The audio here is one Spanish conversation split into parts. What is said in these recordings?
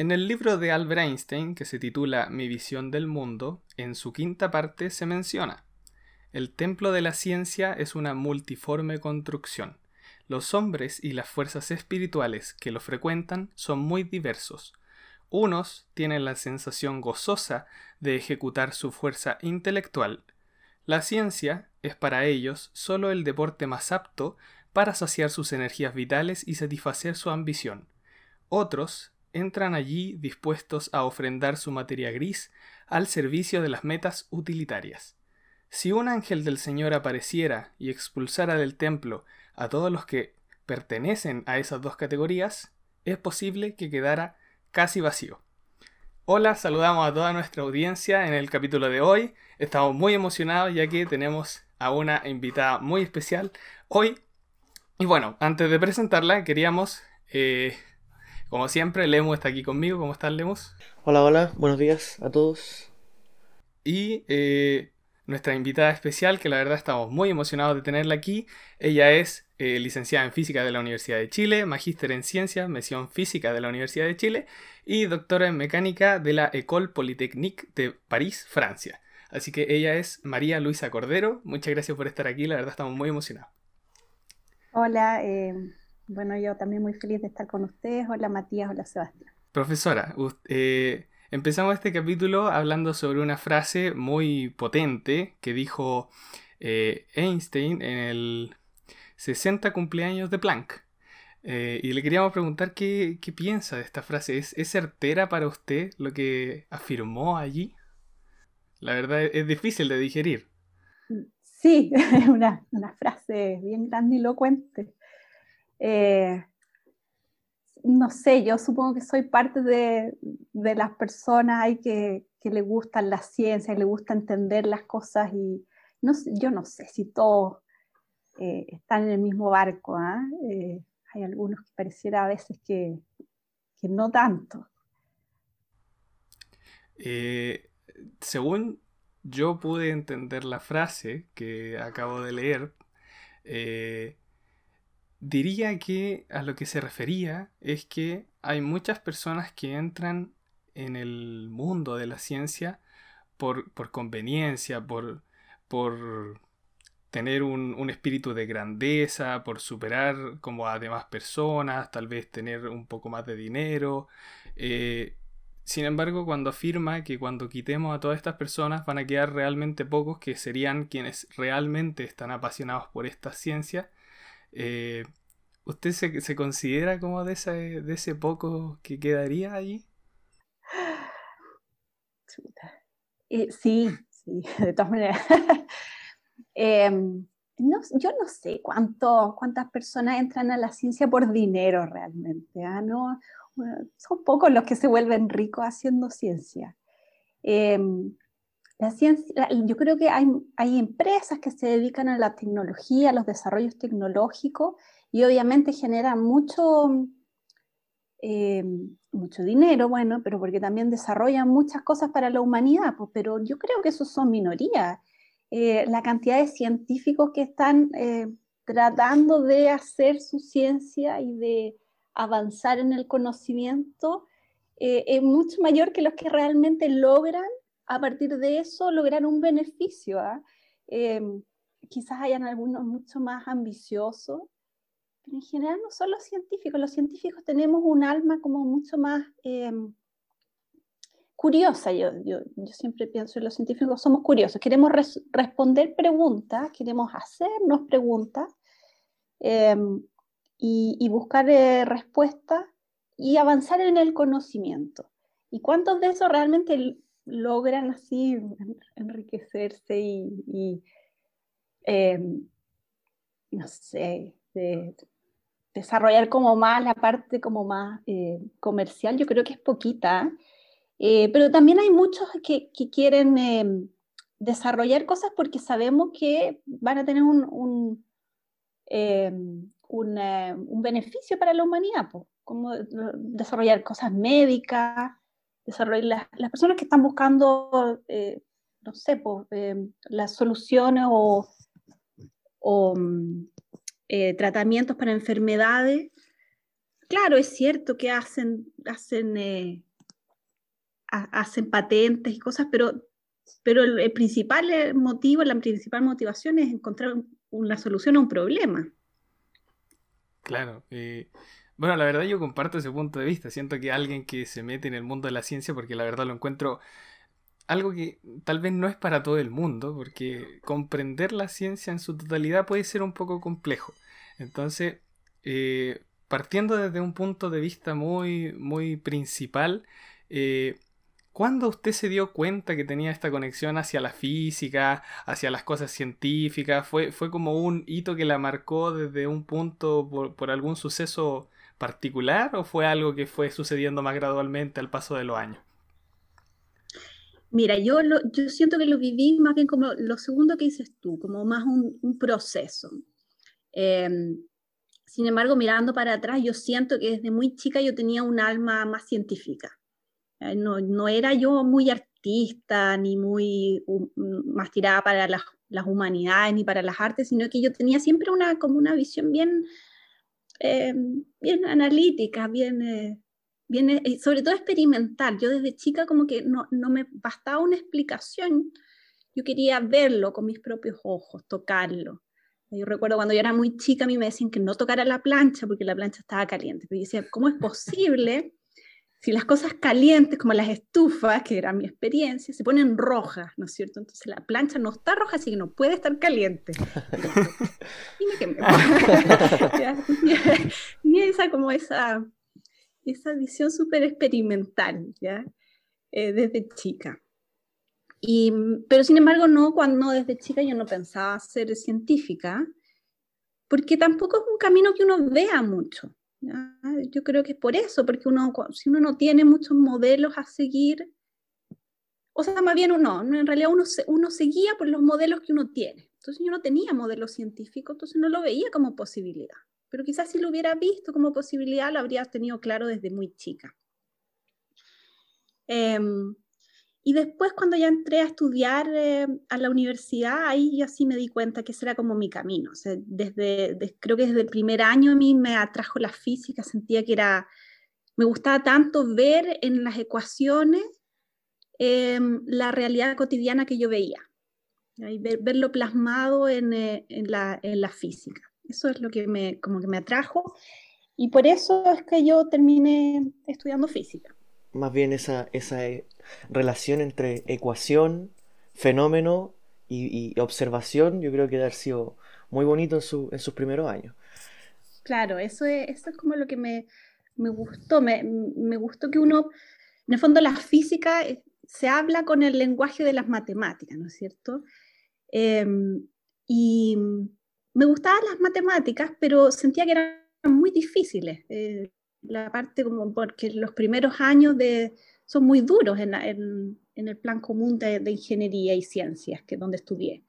En el libro de Albert Einstein, que se titula Mi visión del mundo, en su quinta parte se menciona, el templo de la ciencia es una multiforme construcción. Los hombres y las fuerzas espirituales que lo frecuentan son muy diversos. Unos tienen la sensación gozosa de ejecutar su fuerza intelectual. La ciencia es para ellos solo el deporte más apto para saciar sus energías vitales y satisfacer su ambición. Otros entran allí dispuestos a ofrendar su materia gris al servicio de las metas utilitarias. Si un ángel del Señor apareciera y expulsara del templo a todos los que pertenecen a esas dos categorías, es posible que quedara casi vacío. Hola, saludamos a toda nuestra audiencia en el capítulo de hoy. Estamos muy emocionados ya que tenemos a una invitada muy especial hoy. Y bueno, antes de presentarla, queríamos, eh, como siempre, Lemus está aquí conmigo. ¿Cómo estás, Lemus? Hola, hola, buenos días a todos. Y eh, nuestra invitada especial, que la verdad estamos muy emocionados de tenerla aquí. Ella es eh, licenciada en Física de la Universidad de Chile, magíster en Ciencias, mención Física de la Universidad de Chile y doctora en Mecánica de la École Polytechnique de París, Francia. Así que ella es María Luisa Cordero. Muchas gracias por estar aquí, la verdad estamos muy emocionados. Hola, eh, bueno, yo también muy feliz de estar con ustedes. Hola Matías, hola Sebastián. Profesora, eh, Empezamos este capítulo hablando sobre una frase muy potente que dijo eh, Einstein en el 60 cumpleaños de Planck. Eh, y le queríamos preguntar qué, piensa de esta frase. ¿Es, certera para usted lo que afirmó allí? La verdad es, difícil de digerir. Sí, es una, frase bien grandilocuente. Eh, no sé, yo supongo que soy parte de, las personas que, que le gustan la ciencia, y le gusta entender las cosas y no, yo no sé si todos eh, están en el mismo barco. ¿ah? Eh, hay algunos que pareciera a veces que, no tanto. Según yo pude entender la frase que acabo de leer, Diría que a lo que se refería es que hay muchas personas que entran en el mundo de la ciencia por, conveniencia, por, por tener un, espíritu de grandeza, por superar como a demás personas, tal vez tener un poco más de dinero. Eh, sin embargo, cuando afirma que cuando quitemos a todas estas personas van a quedar realmente pocos que serían quienes realmente están apasionados por esta ciencia, eh, ¿Usted se, considera como de ese, de ese poco que quedaría allí? Eh, sí, sí, de todas maneras. Em, yo no sé cuánto, cuántas personas entran a la ciencia por dinero realmente. ¿ah? ¿No? son pocos los que se vuelven ricos haciendo ciencia. La ciencia, yo creo que hay, hay empresas que se dedican a la tecnología, a los desarrollos tecnológicos y obviamente generan mucho, eh, mucho dinero, bueno, pero porque también desarrollan muchas cosas para la humanidad, pues, pero yo creo que esos son minorías. Eh, la cantidad de científicos que están eh, tratando de hacer su ciencia y de avanzar en el conocimiento es mucho mayor que los que realmente logran a partir de eso lograr un beneficio. Em, quizás hayan algunos mucho más ambiciosos, pero en general no son los científicos. Los científicos tenemos un alma como mucho más em, curiosa. Yo, yo, yo, siempre pienso en los científicos somos curiosos. Queremos responder preguntas, queremos hacernos preguntas em, y, y, buscar eh, respuestas y avanzar en el conocimiento. ¿Y cuántos de esos realmente logran así enriquecerse y, em, no sé, desarrollar como más la parte como más eh, comercial, yo creo que es poquita, eh, pero también hay muchos que, quieren em, desarrollar cosas porque sabemos que van a tener un, un, em, beneficio para la humanidad, como desarrollar cosas médicas, desarrollar las, personas que están buscando, eh, no sé, pues, las soluciones o, mm, eh, tratamientos para enfermedades. Claro, es cierto que hacen, hacen hacen patentes y cosas, pero, pero el, principal motivo, la principal motivación es encontrar una solución a un problema. Claro. Bueno, la verdad yo comparto ese punto de vista. Siento que alguien que se mete en el mundo de la ciencia, porque la verdad lo encuentro algo que tal vez no es para todo el mundo, porque comprender la ciencia en su totalidad puede ser un poco complejo. Entonces, eh, partiendo desde un punto de vista muy, muy principal, eh, ¿cuándo usted se dio cuenta que tenía esta conexión hacia la física, hacia las cosas científicas? ¿Fue, fue como un hito que la marcó desde un punto por, por algún suceso particular o fue algo que fue sucediendo más gradualmente al paso de los años? Mira, yo, yo siento que lo viví más bien como lo segundo que dices tú, como más un, proceso. Em, sin embargo, mirando para atrás, yo siento que desde muy chica yo tenía un alma más científica. Eh, no, no, era yo muy artista, ni muy más tirada para las, las, humanidades, ni para las artes, sino que yo tenía siempre una, como una visión bien, em, bien analítica, bien... Eh, viene, eh, sobre todo experimental. Yo desde chica como que no, no me bastaba una explicación, yo quería verlo con mis propios ojos, tocarlo. Yo recuerdo cuando yo era muy chica, a mí me decían que no tocara la plancha porque la plancha estaba caliente. Pero yo decía, ¿cómo es posible si las cosas calientes, como las estufas, que era mi experiencia, se ponen rojas, ¿no es cierto? Entonces la plancha no está roja, así que no puede estar caliente. Dime que me... y esa como esa esa visión súper experimental, ¿ya? Eh, desde chica. Y, pero sin embargo, no, cuando desde chica yo no pensaba ser científica, porque tampoco es un camino que uno vea mucho. Yo creo que es por eso, porque uno, si uno no tiene muchos modelos a seguir, o sea, más bien uno, en realidad uno se, uno se guía por los modelos que uno tiene. Entonces yo no tenía modelos científicos, entonces no lo veía como posibilidad pero quizás si lo hubiera visto como posibilidad, lo habría tenido claro desde muy chica. Em, y después cuando ya entré a estudiar eh, a la universidad, ahí yo sí me di cuenta que ese era como mi camino. desde, creo que desde el primer año a mí me atrajo la física, sentía que era, me gustaba tanto ver en las ecuaciones em, la realidad cotidiana que yo veía, y verlo plasmado en, eh, en, la, en la física. Eso es lo que me, como que me atrajo y por eso es que yo terminé estudiando física. Más bien esa, esa eh, relación entre ecuación, fenómeno y, observación, yo creo que haber sido muy bonito en, su, en sus primeros años. Claro, eso es, eso es como lo que me, me gustó. Me, me, gustó que uno, en el fondo la física eh, se habla con el lenguaje de las matemáticas, ¿no es cierto? Em, y, me gustaban las matemáticas, pero sentía que eran muy difíciles. Eh, la parte como porque los primeros años de, son muy duros en, el plan común de, ingeniería y ciencias, que donde estudié.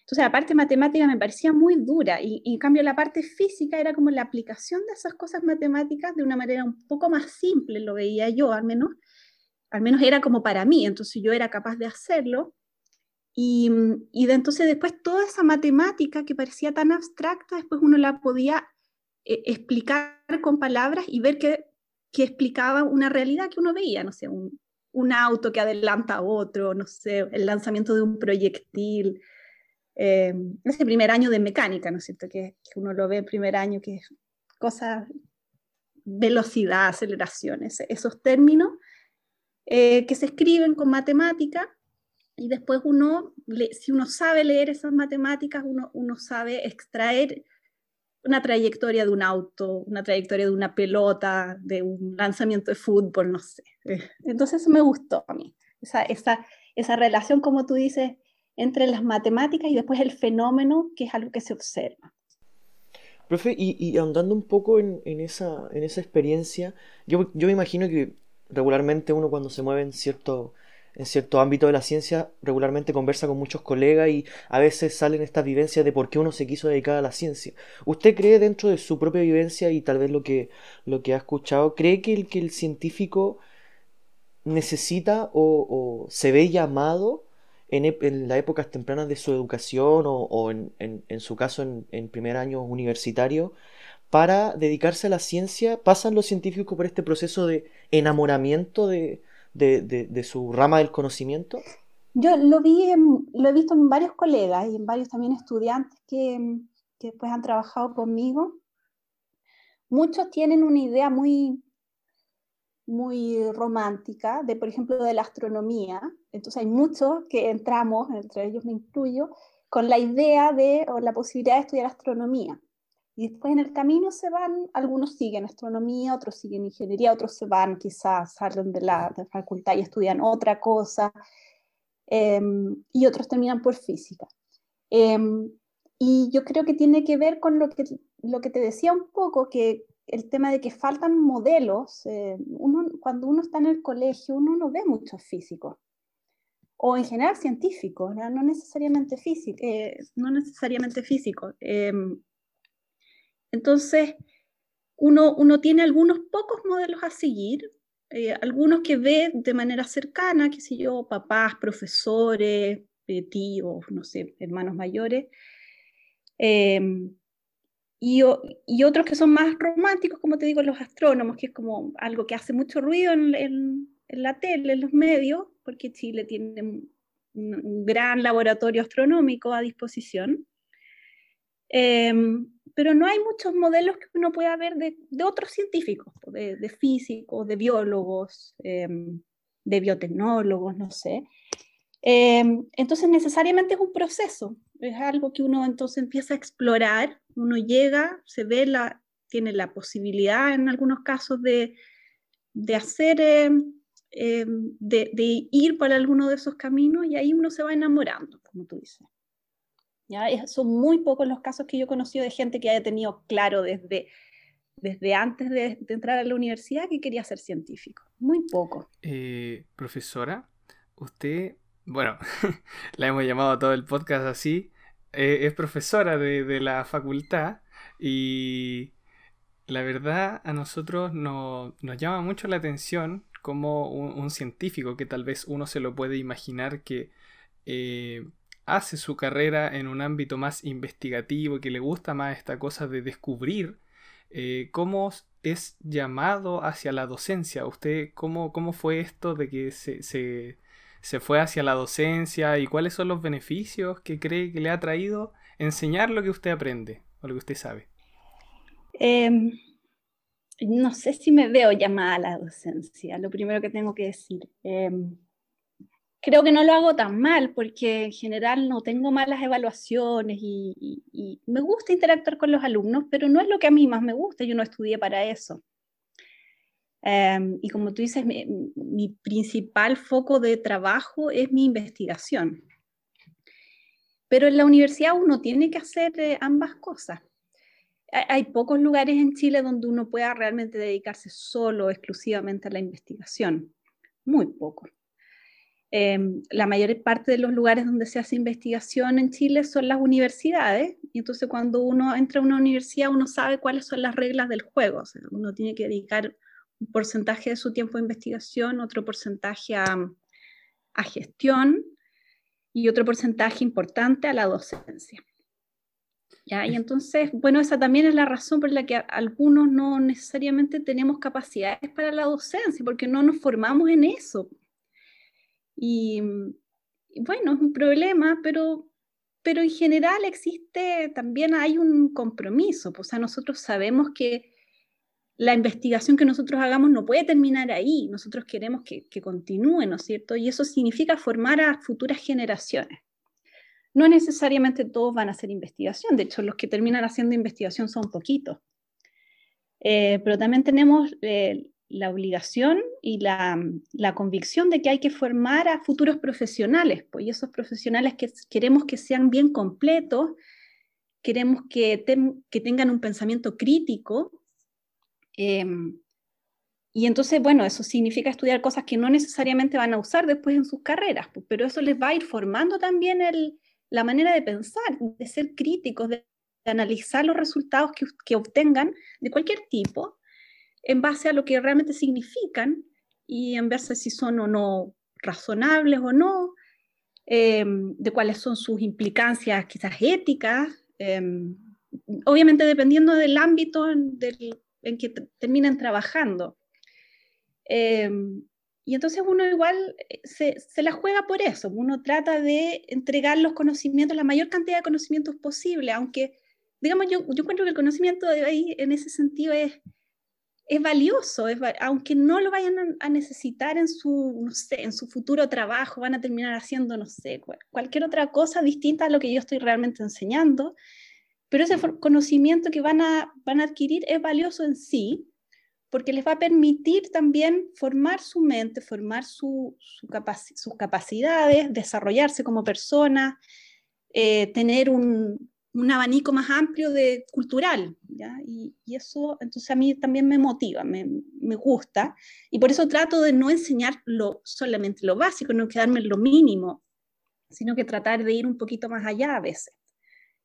Entonces, la parte matemática me parecía muy dura y, y, en cambio la parte física era como la aplicación de esas cosas matemáticas de una manera un poco más simple, lo veía yo al menos, al menos era como para mí, entonces yo era capaz de hacerlo y, y de entonces después toda esa matemática que parecía tan abstracta, después uno la podía eh, explicar con palabras y ver que, que, explicaba una realidad que uno veía, no sé, un, un, auto que adelanta a otro, no sé, el lanzamiento de un proyectil. Eh, ese primer año de mecánica, ¿no es cierto? Que, uno lo ve en primer año, que es cosas, velocidad, aceleraciones, esos términos eh, que se escriben con matemática y después uno, si uno sabe leer esas matemáticas, uno, uno sabe extraer una trayectoria de un auto, una trayectoria de una pelota, de un lanzamiento de fútbol, no sé. Entonces eso me gustó a mí, esa, esa, esa relación, como tú dices, entre las matemáticas y después el fenómeno, que es algo que se observa. Profe, y, ahondando un poco en, en, esa, en esa experiencia, yo, yo me imagino que regularmente uno cuando se mueve en cierto en cierto ámbito de la ciencia regularmente conversa con muchos colegas y a veces salen estas vivencias de por qué uno se quiso dedicar a la ciencia. ¿Usted cree dentro de su propia vivencia y tal vez lo que, lo que ha escuchado, cree que el, que el científico necesita o, se ve llamado en, en, las épocas tempranas de su educación o, en, en, su caso en, en primer año universitario para dedicarse a la ciencia? ¿Pasan los científicos por este proceso de enamoramiento de, de, su rama del conocimiento? Yo lo vi, lo he visto en varios colegas y en varios también estudiantes que, que después han trabajado conmigo. Muchos tienen una idea muy, muy romántica de, por ejemplo, de la astronomía. Entonces hay muchos que entramos, entre ellos me incluyo, con la idea de o la posibilidad de estudiar astronomía. Y después en el camino se van, algunos siguen astronomía, otros siguen ingeniería, otros se van, quizás salen de la, facultad y estudian otra cosa, em, y otros terminan por física. Em, y yo creo que tiene que ver con lo que, lo que te decía un poco, que el tema de que faltan modelos, eh, uno, cuando uno está en el colegio, uno no ve muchos físicos, o en general científicos, no, necesariamente físicos. Eh, no necesariamente físicos. Entonces, uno, tiene algunos pocos modelos a seguir, eh, algunos que ve de manera cercana, qué sé yo, papás, profesores, eh, tíos, no sé, hermanos mayores, em, y, otros que son más románticos, como te digo, los astrónomos, que es como algo que hace mucho ruido en, la tele, en los medios, porque Chile tiene un, un gran laboratorio astronómico a disposición. Em, pero no hay muchos modelos que uno pueda ver de, otros científicos, de, físicos, de biólogos, em, de biotecnólogos, no sé. Em, entonces necesariamente es un proceso, es algo que uno entonces empieza a explorar, uno llega, se ve, la, tiene la posibilidad en algunos casos de, de hacer, em, de, de ir por alguno de esos caminos y ahí uno se va enamorando, como tú dices. Son muy pocos los casos que yo he conocido de gente que haya tenido claro desde, desde antes de, entrar a la universidad que quería ser científico. Muy poco. Eh, profesora, usted, bueno, la hemos llamado a todo el podcast así, eh, es profesora de, la facultad y la verdad a nosotros nos llama mucho la atención como un, científico que tal vez uno se lo puede imaginar que eh, hace su carrera en un ámbito más investigativo, que le gusta más esta cosa de descubrir, eh, ¿cómo es llamado hacia la docencia? ¿Usted cómo, cómo fue esto de que se, se, fue hacia la docencia y cuáles son los beneficios que cree que le ha traído enseñar lo que usted aprende o lo que usted sabe? Em, no sé si me veo llamada a la docencia, lo primero que tengo que decir. Em, creo que no lo hago tan mal porque en general no tengo malas evaluaciones y, me gusta interactuar con los alumnos, pero no es lo que a mí más me gusta, yo no estudié para eso. Em, y como tú dices, mi, principal foco de trabajo es mi investigación. Pero en la universidad uno tiene que hacer eh, ambas cosas. Hay, hay pocos lugares en Chile donde uno pueda realmente dedicarse solo, exclusivamente a la investigación. Muy pocos. Em, la mayor parte de los lugares donde se hace investigación en Chile son las universidades, y entonces cuando uno entra a una universidad uno sabe cuáles son las reglas del juego, uno tiene que dedicar un porcentaje de su tiempo a investigación, otro porcentaje a, gestión y otro porcentaje importante a la docencia. ¿Ya? Y entonces, bueno, esa también es la razón por la que algunos no necesariamente tenemos capacidades para la docencia, porque no nos formamos en eso. Y, bueno, es un problema, pero, pero en general existe, también hay un compromiso, pues, o sea, nosotros sabemos que la investigación que nosotros hagamos no puede terminar ahí, nosotros queremos que, que continúe, ¿no es cierto? Y eso significa formar a futuras generaciones. No necesariamente todos van a hacer investigación, de hecho los que terminan haciendo investigación son poquitos. Eh, pero también tenemos eh, la obligación y la, convicción de que hay que formar a futuros profesionales, pues y esos profesionales que queremos que sean bien completos, queremos que, tengan un pensamiento crítico. Em, y entonces, bueno, eso significa estudiar cosas que no necesariamente van a usar después en sus carreras, pues, pero eso les va a ir formando también la manera de pensar, de ser críticos, de, analizar los resultados que, que obtengan de cualquier tipo en base a lo que realmente significan y en a si son o no razonables o no, em, de cuáles son sus implicancias quizás éticas, em, obviamente dependiendo del ámbito en, que terminen trabajando. Em, y entonces uno igual eh, se, se, la juega por eso, uno trata de entregar los conocimientos, la mayor cantidad de conocimientos posible, aunque, digamos, yo, yo encuentro que el conocimiento de ahí en ese sentido es, es valioso, es, aunque no lo vayan a, necesitar en su, no sé, en su futuro trabajo, van a terminar haciendo, no sé, cualquier otra cosa distinta a lo que yo estoy realmente enseñando, pero ese conocimiento que van a, van a adquirir es valioso en sí, porque les va a permitir también formar su mente, formar su, sus capacidades, desarrollarse como persona, eh, tener un, un, abanico más amplio de cultural, ¿ya? Y, eso entonces a mí también me motiva, me, me, gusta, y por eso trato de no enseñar lo, solamente lo básico, no quedarme en lo mínimo, sino que tratar de ir un poquito más allá a veces,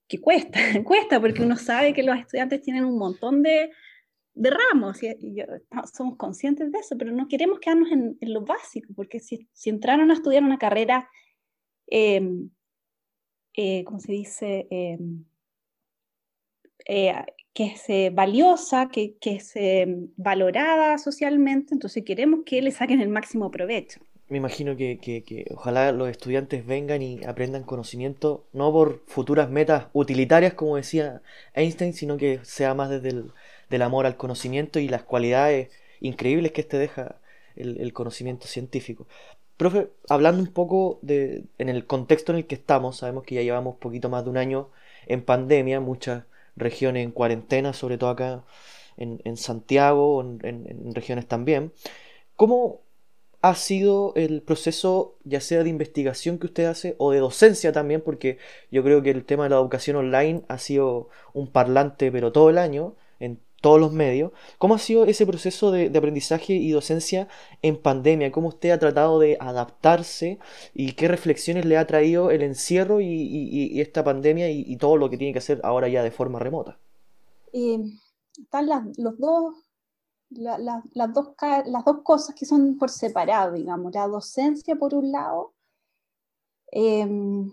que cuesta, cuesta, porque uno sabe que los estudiantes tienen un montón de de ramos, y, somos conscientes de eso, pero no queremos quedarnos en, lo básico, porque si, si, entraron a estudiar una carrera, em, eh, ¿cómo se dice? Em, eh, que es eh, valiosa, que, que es valorada socialmente, entonces queremos que le saquen el máximo provecho. Me imagino que, que, que, ojalá los estudiantes vengan y aprendan conocimiento, no por futuras metas utilitarias, como decía Einstein, sino que sea más desde el, del amor al conocimiento y las cualidades increíbles que este deja el, conocimiento científico. Profe, hablando un poco de, en el contexto en el que estamos, sabemos que ya llevamos poquito más de un año en pandemia, muchas regiones en cuarentena, sobre todo acá en, Santiago, en, en, regiones también. ¿Cómo ha sido el proceso, ya sea de investigación que usted hace o de docencia también? Porque yo creo que el tema de la educación online ha sido un parlante, pero todo el año, todos los medios. ¿Cómo ha sido ese proceso de, aprendizaje y docencia en pandemia? ¿Cómo usted ha tratado de adaptarse y qué reflexiones le ha traído el encierro y, esta pandemia y, todo lo que tiene que hacer ahora ya de forma remota? están las, los dos, las, dos, cosas que son por separado, digamos. La docencia, por un lado, em,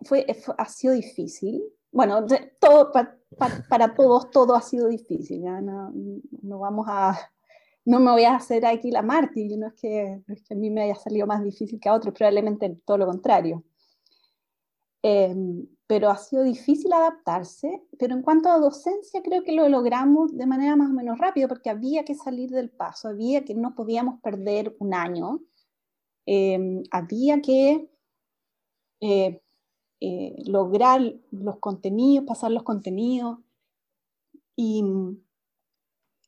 fue, ha sido difícil. Bueno, todo, para, todos todo ha sido difícil, No, no, vamos a, no me voy a hacer aquí la mártir, no es, que, es que a mí me haya salido más difícil que a otros, probablemente todo lo contrario. Em, pero ha sido difícil adaptarse, pero en cuanto a docencia creo que lo logramos de manera más o menos rápida, porque había que salir del paso, había que no podíamos perder un año, em, había que eh, eh, lograr los contenidos, pasar los contenidos. Y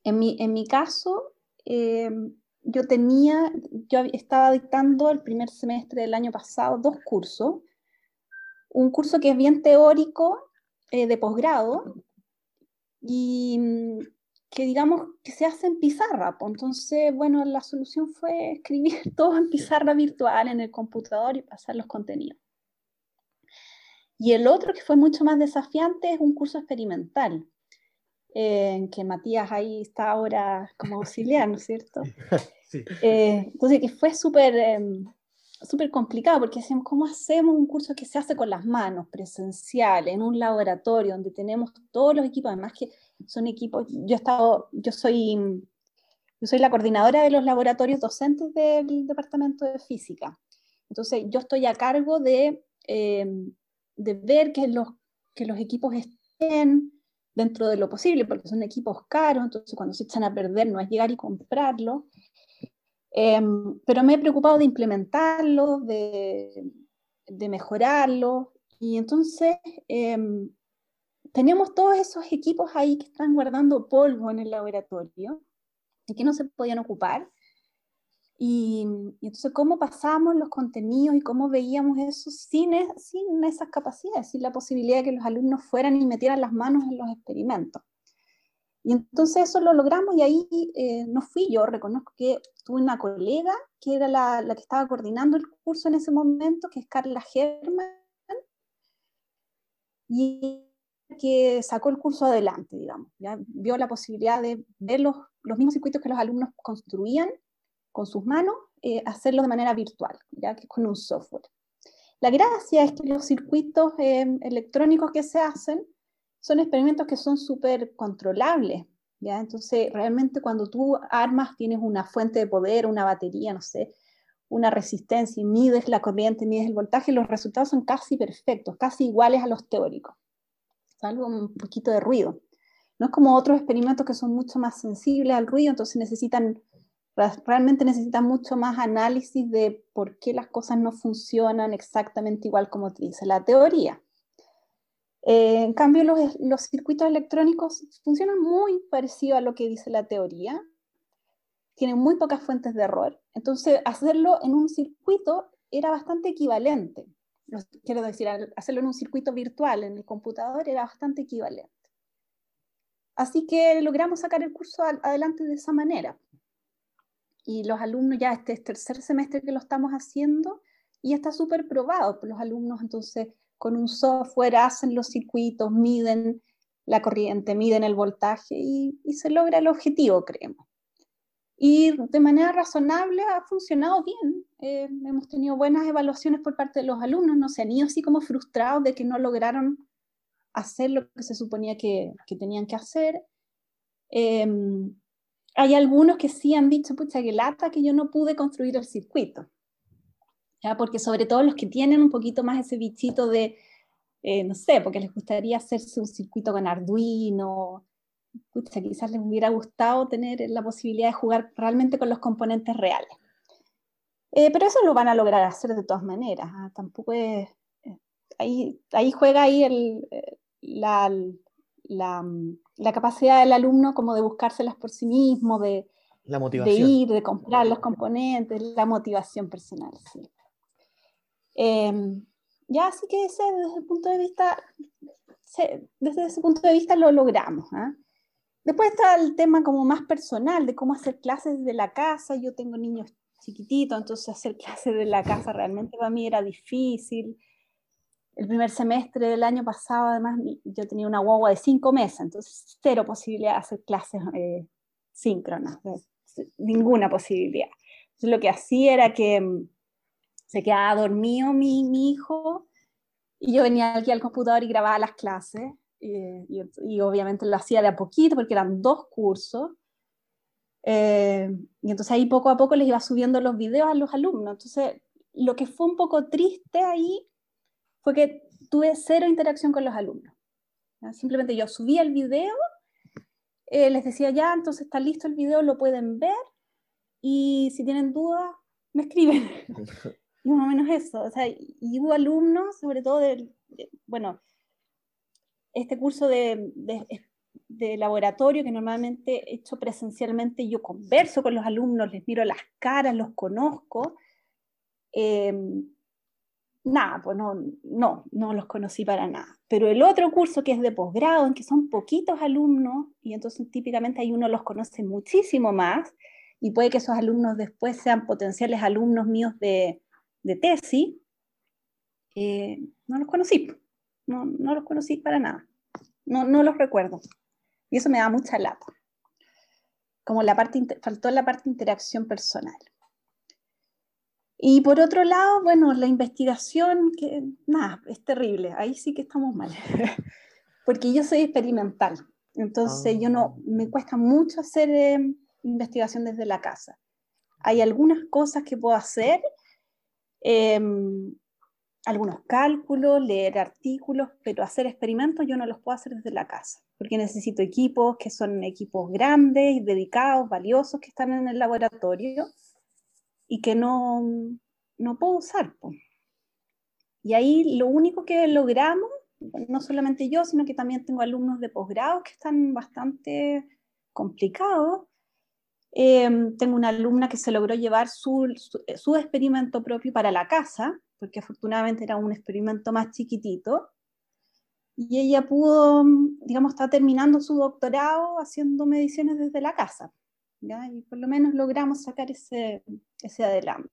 en mi, en mi caso, eh, yo tenía, yo estaba dictando el primer semestre del año pasado dos cursos. Un curso que es bien teórico eh, de posgrado y mm, que digamos que se hace en pizarra. Entonces, bueno, la solución fue escribir todo en pizarra virtual en el computador y pasar los contenidos. Y el otro que fue mucho más desafiante es un curso experimental, en que Matías ahí está ahora como auxiliar, ¿no es cierto? Sí. Eh, entonces, que fue súper em, súper complicado, porque decíamos, ¿cómo hacemos un curso que se hace con las manos, presencial, en un laboratorio donde tenemos todos los equipos, además que son equipos, yo he estado, yo soy, yo soy la coordinadora de los laboratorios docentes del departamento de física. Entonces, yo estoy a cargo de em, de ver que los, que los equipos estén dentro de lo posible, porque son equipos caros, entonces cuando se echan a perder no es llegar y comprarlo. Em, pero me he preocupado de implementarlo, de, de mejorarlo, y entonces em, tenemos todos esos equipos ahí que están guardando polvo en el laboratorio y que no se podían ocupar. Y, entonces, ¿cómo pasamos los contenidos y cómo veíamos eso sin, sin esas capacidades, sin la posibilidad de que los alumnos fueran y metieran las manos en los experimentos? Y entonces eso lo logramos y ahí eh, no fui yo, reconozco que tuve una colega que era la, la, que estaba coordinando el curso en ese momento, que es Carla Germán, y que sacó el curso adelante, digamos, ¿ya? vio la posibilidad de ver los, los mismos circuitos que los alumnos construían con sus manos, eh, hacerlo de manera virtual, ya que con un software. La gracia es que los circuitos eh, electrónicos que se hacen son experimentos que son súper controlables. ¿ya? Entonces, realmente cuando tú armas, tienes una fuente de poder, una batería, no sé, una resistencia y mides la corriente, mides el voltaje, los resultados son casi perfectos, casi iguales a los teóricos, salvo un poquito de ruido. No es como otros experimentos que son mucho más sensibles al ruido, entonces necesitan, realmente necesitan mucho más análisis de por qué las cosas no funcionan exactamente igual como te dice la teoría. Eh, en cambio, los, los, circuitos electrónicos funcionan muy parecido a lo que dice la teoría, tienen muy pocas fuentes de error, entonces hacerlo en un circuito era bastante equivalente. Quiero decir, hacerlo en un circuito virtual en el computador era bastante equivalente. Así que logramos sacar el curso adelante de esa manera. Y los alumnos ya este tercer semestre que lo estamos haciendo y está súper probado. Los alumnos entonces con un software hacen los circuitos, miden la corriente, miden el voltaje y, se logra el objetivo, creemos. Y de manera razonable ha funcionado bien. Eh, hemos tenido buenas evaluaciones por parte de los alumnos, no se han ido así como frustrados de que no lograron hacer lo que se suponía que, tenían que hacer. Em, hay algunos que sí han dicho, pucha, que lata que yo no pude construir el circuito. ¿ya? Porque sobre todo los que tienen un poquito más ese bichito de, eh, no sé, porque les gustaría hacerse un circuito con Arduino, pucha, quizás les hubiera gustado tener la posibilidad de jugar realmente con los componentes reales. Eh, pero eso lo van a lograr hacer de todas maneras. ¿ah? Tampoco es, eh, ahí, juega ahí el, la, la, la, capacidad del alumno como de buscárselas por sí mismo, de, de ir, de comprar los componentes, la motivación personal. Sí. Em, ya, así que ese, desde el punto de vista, desde ese punto de vista lo logramos. ¿ah? Después está el tema como más personal, de cómo hacer clases desde la casa. Yo tengo niños chiquititos, entonces hacer clases de la casa realmente para mí era difícil el primer semestre del año pasado, además, yo tenía una guagua de cinco meses, entonces cero posibilidad de hacer clases eh, síncronas, ninguna posibilidad. Entonces lo que hacía era que mm, se quedaba dormido mi, mi, hijo y yo venía aquí al computador y grababa las clases y, y, obviamente lo hacía de a poquito porque eran dos cursos. Eh, y entonces ahí poco a poco les iba subiendo los videos a los alumnos. Entonces lo que fue un poco triste ahí fue que tuve cero interacción con los alumnos. Simplemente yo subía el video, eh, les decía ya, entonces está listo el video, lo pueden ver y si tienen dudas, me escriben. y más o menos eso. O sea, y hubo alumnos, sobre todo del, bueno, este curso de, de, de, laboratorio que normalmente he hecho presencialmente, yo converso con los alumnos, les miro las caras, los conozco. Eh, nada, pues no, no, no los conocí para nada. Pero el otro curso que es de posgrado, en que son poquitos alumnos, y entonces típicamente ahí uno los conoce muchísimo más, y puede que esos alumnos después sean potenciales alumnos míos de, de tesis, eh, no los conocí, no, no, los conocí para nada, no, no los recuerdo. Y eso me da mucha lata. Como la parte, faltó la parte de interacción personal. Y por otro lado, bueno, la investigación, que nada, es terrible, ahí sí que estamos mal, porque yo soy experimental, entonces yo no, ah. me cuesta mucho hacer em, investigación desde la casa. Hay algunas cosas que puedo hacer, em, algunos cálculos, leer artículos, pero hacer experimentos yo no los puedo hacer desde la casa, porque necesito equipos que son equipos grandes, dedicados, valiosos, que están en el laboratorio y que no, no puedo usar. Y ahí lo único que logramos, no solamente yo, sino que también tengo alumnos de posgrado que están bastante complicados. Em, tengo una alumna que se logró llevar su, su, experimento propio para la casa, porque afortunadamente era un experimento más chiquitito. Y ella pudo, digamos, está terminando su doctorado haciendo mediciones desde la casa. Y por lo menos logramos sacar ese, ese adelante.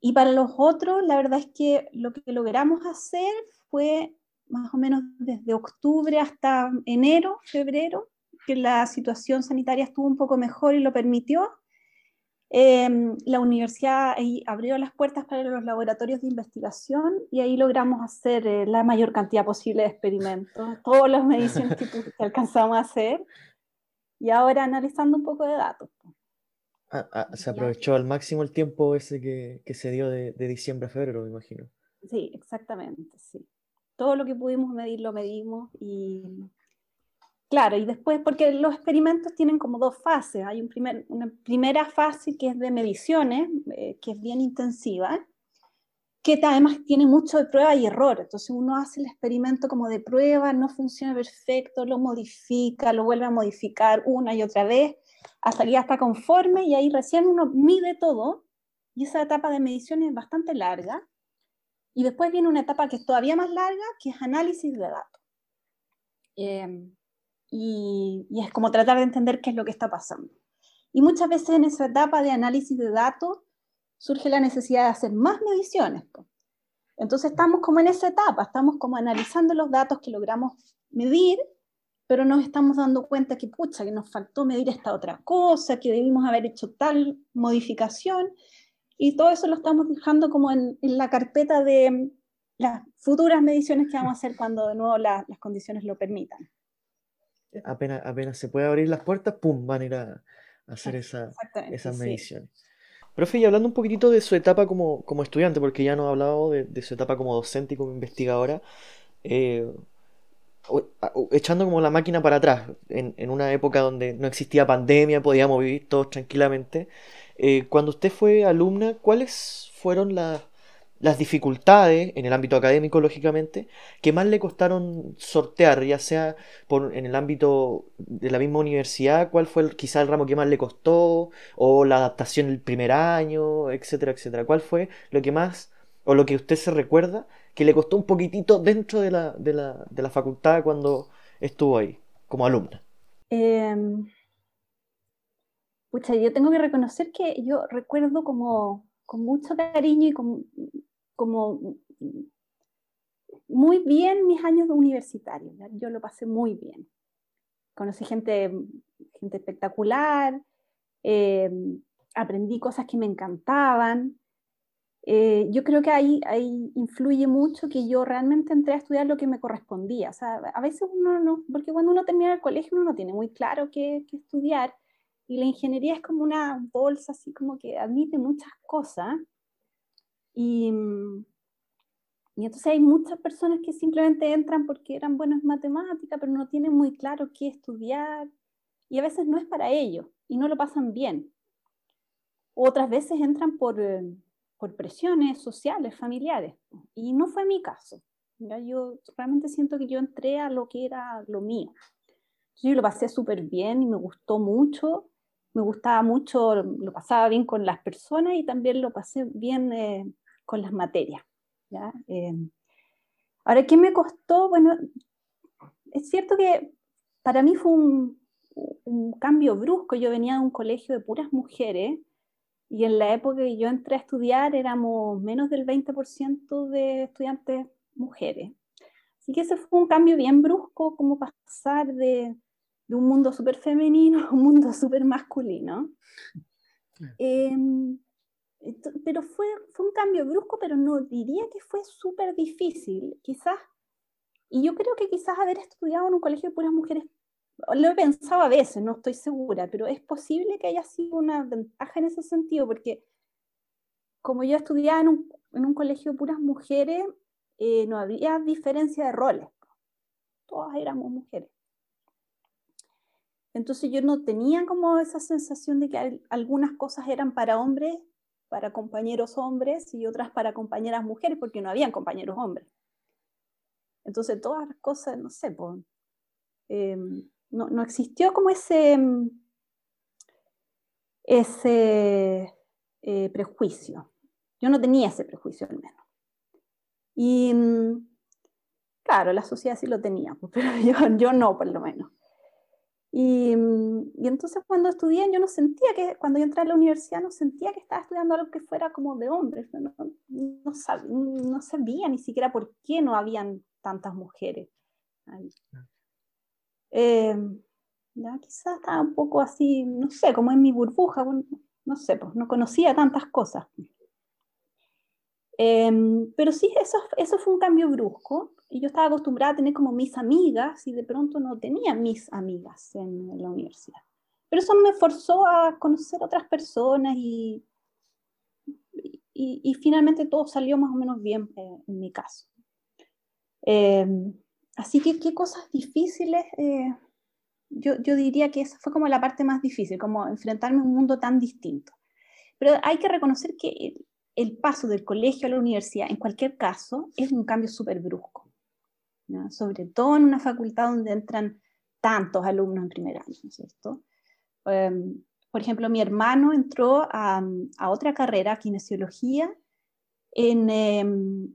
Y para los otros, la verdad es que lo que logramos hacer fue más o menos desde octubre hasta enero, febrero, que la situación sanitaria estuvo un poco mejor y lo permitió. Em, la universidad abrió las puertas para los laboratorios de investigación y ahí logramos hacer eh, la mayor cantidad posible de experimentos, todas las mediciones que, que alcanzamos a hacer. Y ahora analizando un poco de datos. Ah, ah, se aprovechó al máximo el tiempo ese que, que se dio de, de, diciembre a febrero, me imagino. Sí, exactamente, sí. Todo lo que pudimos medir lo medimos y claro, y después, porque los experimentos tienen como dos fases. Hay un primer, una primera fase que es de mediciones, eh, que es bien intensiva, que además tiene mucho de prueba y error. Entonces uno hace el experimento como de prueba, no funciona perfecto, lo modifica, lo vuelve a modificar una y otra vez, hasta que ya está conforme y ahí recién uno mide todo. Y esa etapa de medición es bastante larga. Y después viene una etapa que es todavía más larga, que es análisis de datos. Em, y, y es como tratar de entender qué es lo que está pasando. Y muchas veces en esa etapa de análisis de datos, surge la necesidad de hacer más mediciones. Entonces estamos como en esa etapa, estamos como analizando los datos que logramos medir, pero nos estamos dando cuenta que, pucha, que nos faltó medir esta otra cosa, que debimos haber hecho tal modificación, y todo eso lo estamos dejando como en, la carpeta de las futuras mediciones que vamos a hacer cuando de nuevo las condiciones lo permitan. Apenas, apenas se puede abrir las puertas, ¡pum!, van a ir a, hacer esa, esas mediciones. Profe, y hablando un poquitito de su etapa como, como estudiante, porque ya no ha hablado de, su etapa como docente y como investigadora, eh, echando como la máquina para atrás, en, en, una época donde no existía pandemia, podíamos vivir todos tranquilamente, eh, cuando usted fue alumna, ¿cuáles fueron las las dificultades en el ámbito académico, lógicamente, que más le costaron sortear, ya sea por, en el ámbito de la misma universidad, cuál fue el, quizá el ramo que más le costó, o la adaptación el primer año, etcétera, etcétera. ¿Cuál fue lo que más, o lo que usted se recuerda, que le costó un poquitito dentro de la, de la, de la facultad cuando estuvo ahí, como alumna? Eh, yo tengo que reconocer que yo recuerdo como con mucho cariño y con como muy bien mis años de universitario. Yo lo pasé muy bien. Conocí gente, gente espectacular, eh, aprendí cosas que me encantaban. Eh, yo creo que ahí, ahí influye mucho que yo realmente entré a estudiar lo que me correspondía. A veces uno no, porque cuando uno termina el colegio uno no tiene muy claro qué, qué estudiar y la ingeniería es como una bolsa así como que admite muchas cosas y, mm, y entonces hay muchas personas que simplemente entran porque eran buenos en matemática, pero no tienen muy claro qué estudiar. Y a veces no es para ellos y no lo pasan bien. Otras veces entran por, eh, por presiones sociales, familiares. Y no fue mi caso. ¿ya? Yo realmente siento que yo entré a lo que era lo mío. Yo lo pasé súper bien y me gustó mucho. Me gustaba mucho, lo pasaba bien con las personas y también lo pasé bien eh, con las materias. ¿ya? Em, ahora, ¿qué me costó? Bueno, es cierto que para mí fue un, un, cambio brusco. Yo venía de un colegio de puras mujeres y en la época que yo entré a estudiar éramos menos del 20% de estudiantes mujeres. Así que ese fue un cambio bien brusco, como pasar de, de un mundo súper femenino a un mundo súper masculino. Eh, pero fue, fue un cambio brusco, pero no diría que fue súper difícil, quizás. Y yo creo que quizás haber estudiado en un colegio de puras mujeres, lo he pensado a veces, no estoy segura, pero es posible que haya sido una ventaja en ese sentido, porque como yo estudiaba en un, en un colegio de puras mujeres, eh, no había diferencia de roles. Todas éramos mujeres. Entonces yo no tenía como esa sensación de que algunas cosas eran para hombres para compañeros hombres y otras para compañeras mujeres, porque no habían compañeros hombres. Entonces, todas las cosas, no sé, pues, no, existió como ese, ese eh, prejuicio. Yo no tenía ese prejuicio al menos. Y claro, la sociedad sí lo tenía, pero yo, yo no, por lo menos. Y, y, entonces cuando estudié, yo no sentía que, cuando yo entré a la universidad, no sentía que estaba estudiando algo que fuera como de hombres. No, no, sabía, no sabía ni siquiera por qué no habían tantas mujeres ahí. Eh, ya quizás estaba un poco así, no sé, como en mi burbuja, no sé, pues no conocía tantas cosas. Em, pero sí, eso, eso fue un cambio brusco. Y yo estaba acostumbrada a tener como mis amigas y de pronto no tenía mis amigas en, la universidad. pero eso me forzó a conocer otras personas y, y, finalmente todo salió más o menos bien eh, en mi caso. Eh, así que qué cosas difíciles, eh, yo, yo, diría que esa fue como la parte más difícil, como enfrentarme a un mundo tan distinto. Pero hay que reconocer que el, paso del colegio a la universidad, en cualquier caso, es un cambio súper brusco. Sobre todo en una facultad donde entran tantos alumnos en primer año, ¿no es cierto? Em, por ejemplo, mi hermano entró a, otra carrera, kinesiología, en, em,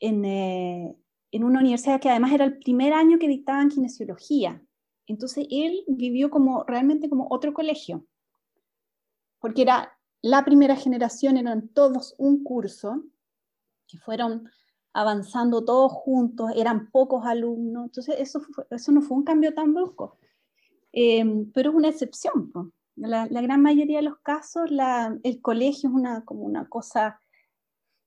eh, en, una universidad que además era el primer año que dictaban kinesiología. Entonces él vivió como realmente como otro colegio, porque era la primera generación, eran todos un curso, que fueron avanzando todos juntos, eran pocos alumnos, entonces eso, eso no fue un cambio tan brusco, em, pero es una excepción. La, gran mayoría de los casos, el colegio es una, como una cosa,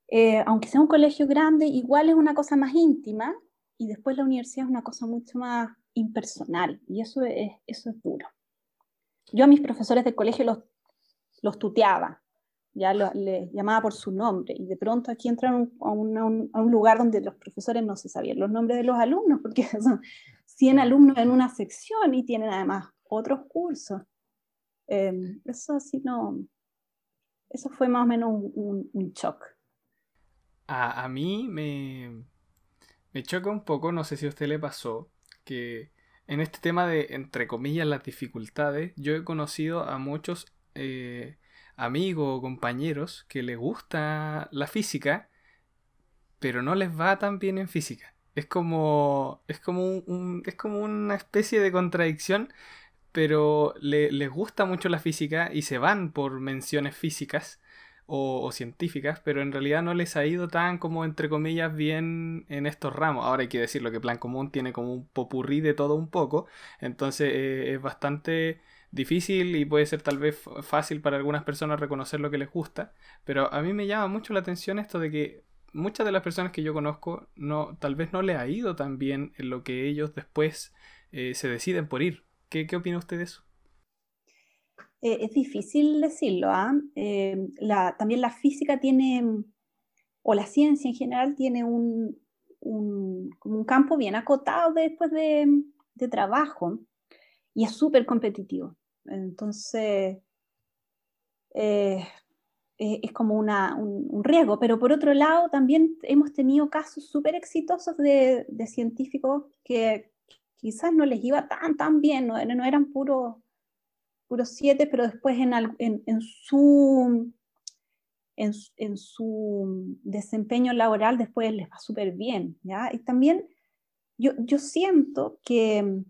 eh, aunque sea un colegio grande, igual es una cosa más íntima y después la universidad es una cosa mucho más impersonal y eso es, eso es duro. Yo a mis profesores de colegio los, los tuteaba, ya les llamaba por su nombre y de pronto aquí entran a, un, lugar donde los profesores no se sabían los nombres de los alumnos porque son 100 alumnos en una sección y tienen además otros cursos. Em, eso sí no, eso fue más o menos un, shock. A, a, mí me, me choca un poco, no sé si a usted le pasó, que en este tema de, entre comillas, las dificultades, yo he conocido a muchos eh, amigos o compañeros que les gusta la física, pero no les va tan bien en física. Es como, es como, un, es como una especie de contradicción pero les gusta mucho la física y se van por menciones físicas o, científicas, pero en realidad no les ha ido tan como entre comillas bien en estos ramos. Ahora hay que decirlo que Plan Común tiene como un popurrí de todo un poco, entonces eh, es bastante difícil y puede ser tal vez fácil para algunas personas reconocer lo que les gusta, pero a mí me llama mucho la atención esto de que muchas de las personas que yo conozco no tal vez no les ha ido tan bien en lo que ellos después eh, se deciden por ir. ¿Qué, qué opina usted de eso? Eh, es difícil decirlo. ¿ah? Eh, también la física tiene, o la ciencia en general, tiene un, un, un campo bien acotado después de, de trabajo y es súper competitivo. Entonces, eh, es como un, riesgo, pero por otro lado también hemos tenido casos súper exitosos de, de, científicos que, quizás no les iba tan, tan bien, no, no eran puros puros siete, pero después en, su, en, su desempeño laboral después les va súper bien, ¿ya? Y también yo, yo siento que,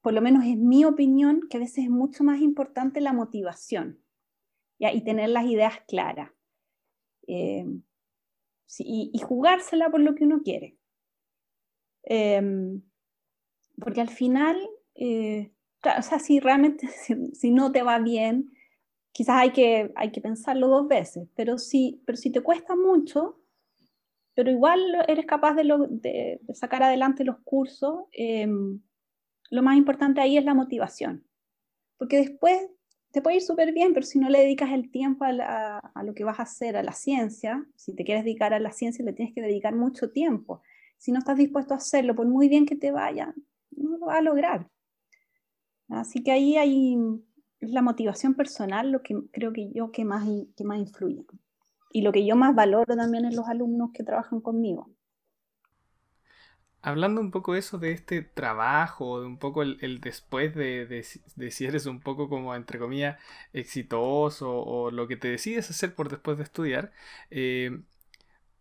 por lo menos es mi opinión, que a veces es mucho más importante la motivación. Y tener las ideas claras. Eh, y, jugársela por lo que uno quiere. Em, porque al final, eh, o sea, si realmente, si, no te va bien, quizás hay que, hay que pensarlo dos veces, pero si, pero si te cuesta mucho, pero igual eres capaz de, de, sacar adelante los cursos, em, lo más importante ahí es la motivación. Porque después te puede ir súper bien, pero si no le dedicas el tiempo a, lo que vas a hacer, a la ciencia, si te quieres dedicar a la ciencia, le tienes que dedicar mucho tiempo si no estás dispuesto a hacerlo, por muy bien que te vaya, no lo vas a lograr. Así que ahí hay la motivación personal lo que creo que yo que más, que más influye. Y lo que yo más valoro también en los alumnos que trabajan conmigo. Hablando un poco eso de este trabajo, de un poco el, después de, de, si eres un poco como, entre comillas, exitoso o lo que te decides hacer por después de estudiar, eh,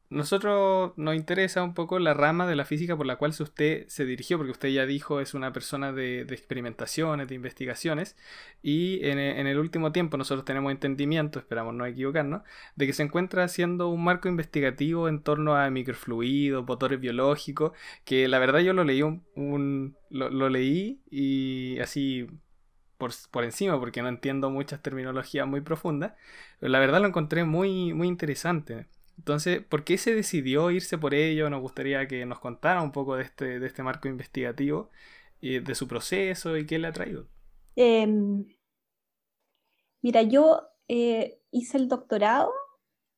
nosotros nos interesa un poco la rama de la física por la cual usted se dirigió, porque usted ya dijo es una persona de, experimentaciones, de investigaciones, y en, el último tiempo nosotros tenemos entendimiento, esperamos no equivocarnos, de que se encuentra haciendo un marco investigativo en torno a microfluidos, motores biológicos, que la verdad yo lo leí un, lo, leí y así por, por, encima, porque no entiendo muchas terminologías muy profundas, pero la verdad lo encontré muy, muy interesante. Entonces, ¿por qué se decidió irse por ello? Nos gustaría que nos contara un poco de este, de este marco investigativo, y de su proceso y qué le ha traído. Em, mira, yo eh, hice el doctorado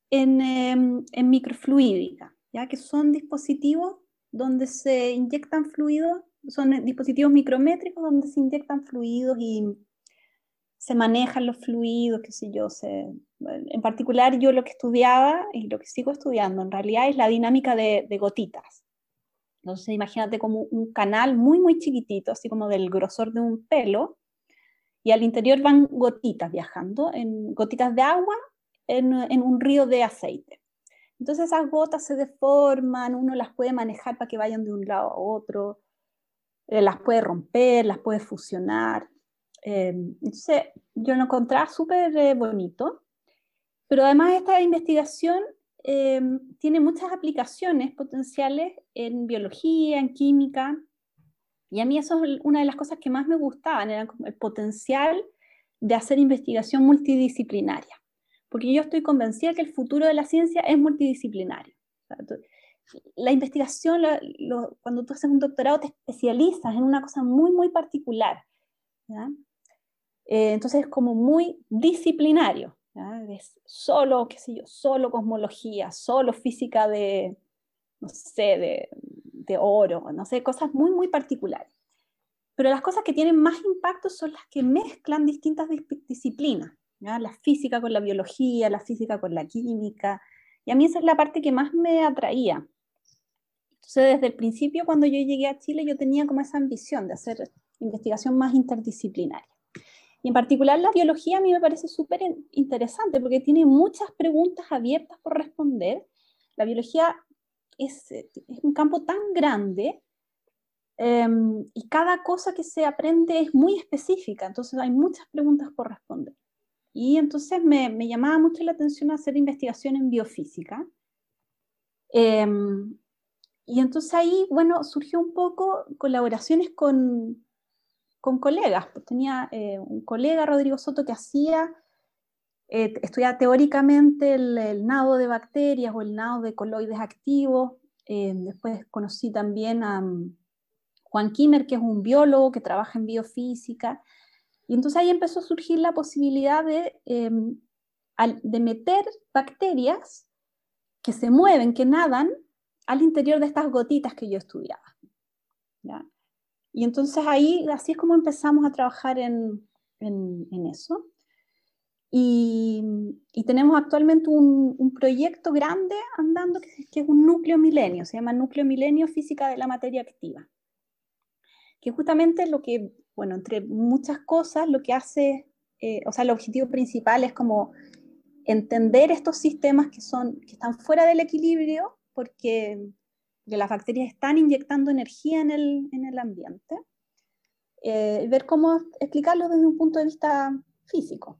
en, em, en, microfluídica, ya que son dispositivos donde se inyectan fluidos, son dispositivos micrométricos donde se inyectan fluidos y se manejan los fluidos, qué sé yo. Se, en particular yo lo que estudiaba y lo que sigo estudiando en realidad es la dinámica de, de gotitas. Entonces imagínate como un canal muy, muy chiquitito, así como del grosor de un pelo, y al interior van gotitas viajando, en gotitas de agua en, en un río de aceite. Entonces esas gotas se deforman, uno las puede manejar para que vayan de un lado a otro, eh, las puede romper, las puede fusionar. Eh, entonces yo lo encontré súper eh, bonito, pero además esta investigación tiene muchas aplicaciones potenciales en biología, en química, y a mí eso es una de las cosas que más me gustaban, era el potencial de hacer investigación multidisciplinaria. Porque yo estoy convencida que el futuro de la ciencia es multidisciplinario. la investigación, cuando tú haces un doctorado, te especializas en una cosa muy, muy particular. Eh, entonces es como muy disciplinario. Es solo, qué sé yo, solo cosmología, solo física de, no sé, de, oro, no sé, cosas muy, muy particulares. Pero las cosas que tienen más impacto son las que mezclan distintas disciplinas, la física con la biología, la física con la química, y a mí esa es la parte que más me atraía. Entonces, desde el principio, cuando yo llegué a Chile, yo tenía como esa ambición de hacer investigación más interdisciplinaria. Y en particular la biología a mí me parece súper interesante porque tiene muchas preguntas abiertas por responder. La biología es, es un campo tan grande em, y cada cosa que se aprende es muy específica, entonces hay muchas preguntas por responder. Y entonces me, me llamaba mucho la atención hacer investigación en biofísica. Em, y entonces ahí, bueno, surgió un poco colaboraciones con, con colegas. Tenía eh, un colega, Rodrigo Soto, que hacía eh, estudiar teóricamente el, nado de bacterias o el nado de coloides activos. Eh, después conocí también a um, Juan Kimmer, que es un biólogo que trabaja en biofísica. Y entonces ahí empezó a surgir la posibilidad de, em, de meter bacterias que se mueven, que nadan al interior de estas gotitas que yo estudiaba. Y entonces ahí, así es como empezamos a trabajar en, en, eso. Y, tenemos actualmente un, proyecto grande andando que, es un núcleo milenio, se llama Núcleo Milenio Física de la Materia Activa, que justamente lo que, bueno, entre muchas cosas, lo que hace, eh, o sea, el objetivo principal es como entender estos sistemas que, son, que están fuera del equilibrio porque, las bacterias están inyectando energía en el, en el ambiente, eh, ver cómo explicarlo desde un punto de vista físico.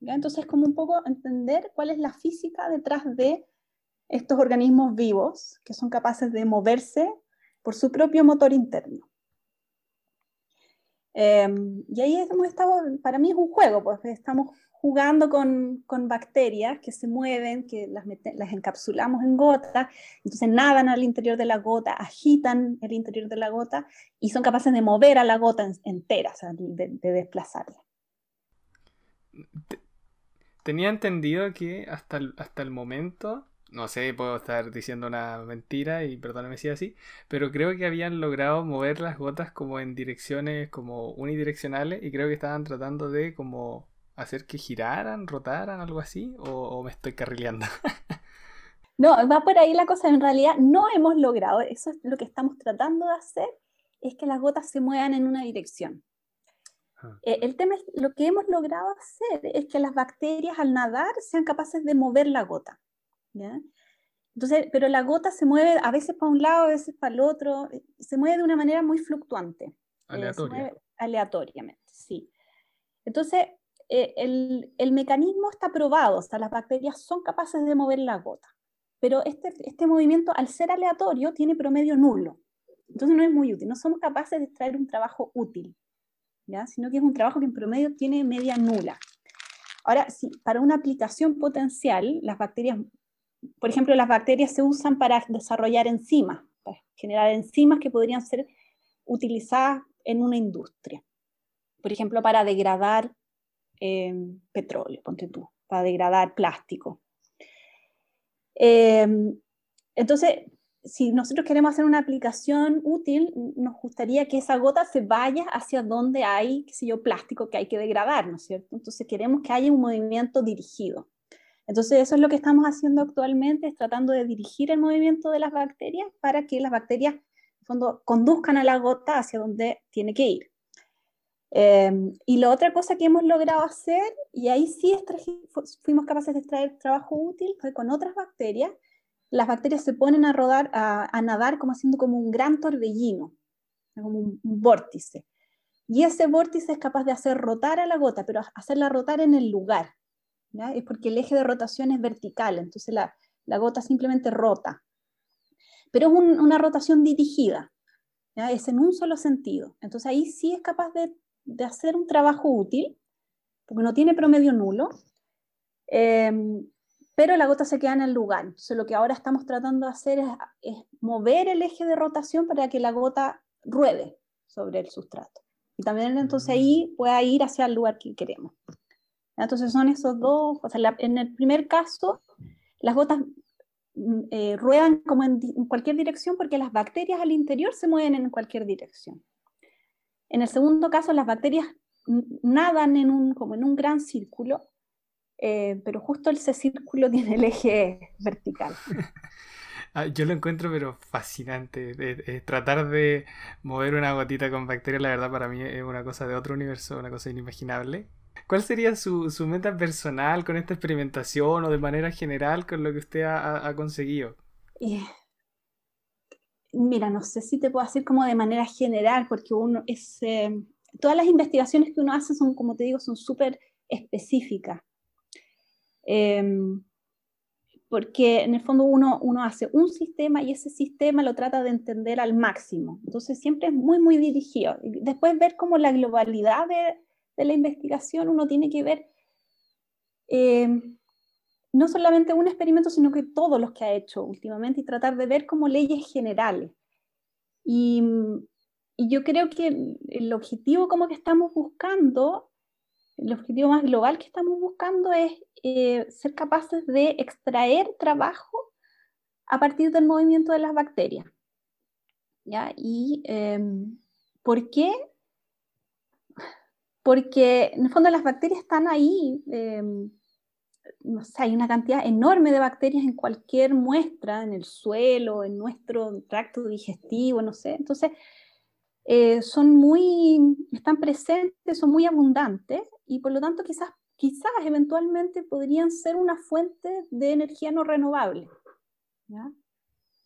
Entonces, como un poco entender cuál es la física detrás de estos organismos vivos que son capaces de moverse por su propio motor interno. Em, y ahí hemos estado, para mí es un juego, pues estamos jugando con, con bacterias que se mueven, que las, las, encapsulamos en gotas, entonces nadan al interior de la gota, agitan el interior de la gota y son capaces de mover a la gota entera, o sea, de, de desplazarla. Tenía entendido que hasta hasta el momento, no sé, puedo estar diciendo una mentira y perdóname si es así, pero creo que habían logrado mover las gotas como en direcciones como unidireccionales y creo que estaban tratando de como hacer que giraran, rotaran, algo así, o, me estoy carrileando. no, va por ahí la cosa, en realidad no hemos logrado, eso es lo que estamos tratando de hacer, es que las gotas se muevan en una dirección. Eh, el tema es, lo que hemos logrado hacer es que las bacterias al nadar sean capaces de mover la gota. Entonces, pero la gota se mueve a veces para un lado, a veces para el otro, eh, se mueve de una manera muy fluctuante. Eh, Aleatoria. aleatoriamente, sí. Entonces, el, el, mecanismo está probado, o sea, las bacterias son capaces de mover la gota, pero este, este movimiento, al ser aleatorio, tiene promedio nulo. Entonces no es muy útil, no somos capaces de extraer un trabajo útil sino que es un trabajo que en promedio tiene media nula. Ahora, si para una aplicación potencial, las bacterias, por ejemplo, las bacterias se usan para desarrollar enzimas, para generar enzimas que podrían ser utilizadas en una industria. por ejemplo, para degradar em, petróleo, ponte tú, para degradar plástico. Em, entonces, si nosotros queremos hacer una aplicación útil, nos gustaría que esa gota se vaya hacia donde hay, qué yo, plástico que hay que degradar, ¿no es cierto? Entonces queremos que haya un movimiento dirigido. Entonces eso es lo que estamos haciendo actualmente, es tratando de dirigir el movimiento de las bacterias para que las bacterias, fondo, conduzcan a la gota hacia donde tiene que ir. Em, y la otra cosa que hemos logrado hacer, y ahí sí fuimos capaces de extraer trabajo útil, fue con otras bacterias, las bacterias se ponen a rodar, a, nadar como haciendo como un gran torbellino, como un, vórtice. Y ese vórtice es capaz de hacer rotar a la gota, pero hacerla rotar en el lugar. Es porque el eje de rotación es vertical, entonces la, gota simplemente rota. Pero es una rotación dirigida, es en un solo sentido. Entonces ahí sí es capaz de, hacer un trabajo útil, porque no tiene promedio nulo. Em, pero la gota se queda en el lugar. Entonces lo que ahora estamos tratando de hacer es, mover el eje de rotación para que la gota ruede sobre el sustrato. Y también entonces ahí mm. pueda ir hacia el lugar que queremos. Entonces son esos dos, o sea, en el primer caso, las gotas mm, eh, ruedan como en, cualquier dirección porque las bacterias al interior se mueven en cualquier dirección. En el segundo caso, las bacterias nadan en un, como en un gran círculo eh, pero justo ese círculo tiene el eje vertical. Ah, yo lo encuentro pero fascinante. tratar de mover una gotita con bacterias, la verdad para mí es una cosa de otro universo, una cosa inimaginable. ¿Cuál sería su, su meta personal con esta experimentación o de manera general con lo que usted ha, ha conseguido? mira, no sé si te puedo decir como de manera general, porque uno es... Eh, todas las investigaciones que uno hace son, como te digo, son súper específicas. Em, porque en el fondo uno, uno hace un sistema y ese sistema lo trata de entender al máximo. Entonces siempre es muy, muy dirigido. Después ver como la globalidad de, de la investigación, uno tiene que ver em, no solamente un experimento, sino que todos los que ha hecho últimamente y tratar de ver como leyes generales. Y, yo creo que el, el objetivo como que estamos buscando el objetivo más global que estamos buscando es eh, ser capaces de extraer trabajo a partir del movimiento de las bacterias. ¿Ya? ¿Y em, por qué? Porque en el fondo las bacterias están ahí, sé, hay una cantidad enorme de bacterias en cualquier muestra, en el suelo, en nuestro tracto digestivo, no sé. Entonces, eh, son muy, están presentes, son muy abundantes y por lo tanto quizás, quizás eventualmente podrían ser una fuente de energía no renovable.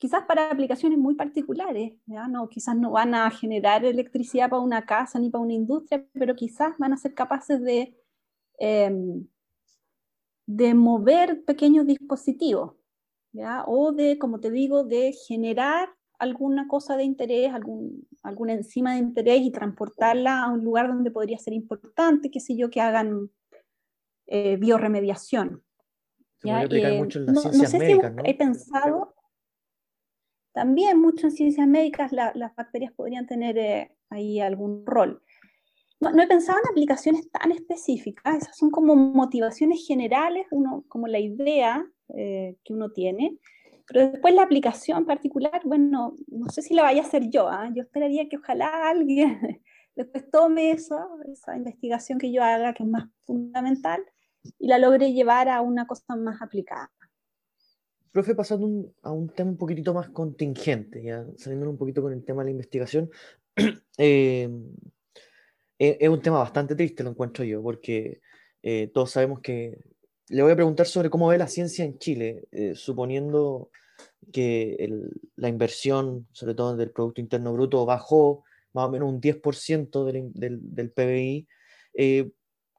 Quizás para aplicaciones muy particulares, ¿ya? No, quizás no van a generar electricidad para una casa ni para una industria, pero quizás van a ser capaces de, em, de mover pequeños dispositivos, ¿ya? o de, como te digo, de generar alguna cosa de interés, algún, alguna enzima de interés y transportarla a un lugar donde podría ser importante, qué sé yo, que hagan eh, bioremediación. Eh, mucho en las ciencias médicas, ¿no? He pensado, también mucho en ciencias médicas las bacterias podrían tener eh, ahí algún rol. No, he pensado en aplicaciones tan específicas, esas son como motivaciones generales, uno, como la idea que uno tiene, pero después la aplicación particular, bueno, no sé si la vaya a hacer yo, ¿ah? yo esperaría que ojalá alguien después tome esa investigación que yo haga, que es más fundamental, y la logre llevar a una cosa más aplicada. Profe, pasando a un tema un poquitito más contingente, ya saliendo un poquito con el tema de la investigación, eh, eh, es un tema bastante triste, lo encuentro yo, porque eh, todos sabemos que le voy a preguntar sobre cómo ve la ciencia en Chile, eh, suponiendo que la inversión, sobre todo del Producto Interno Bruto, bajó más o menos un 10% del, del, PBI.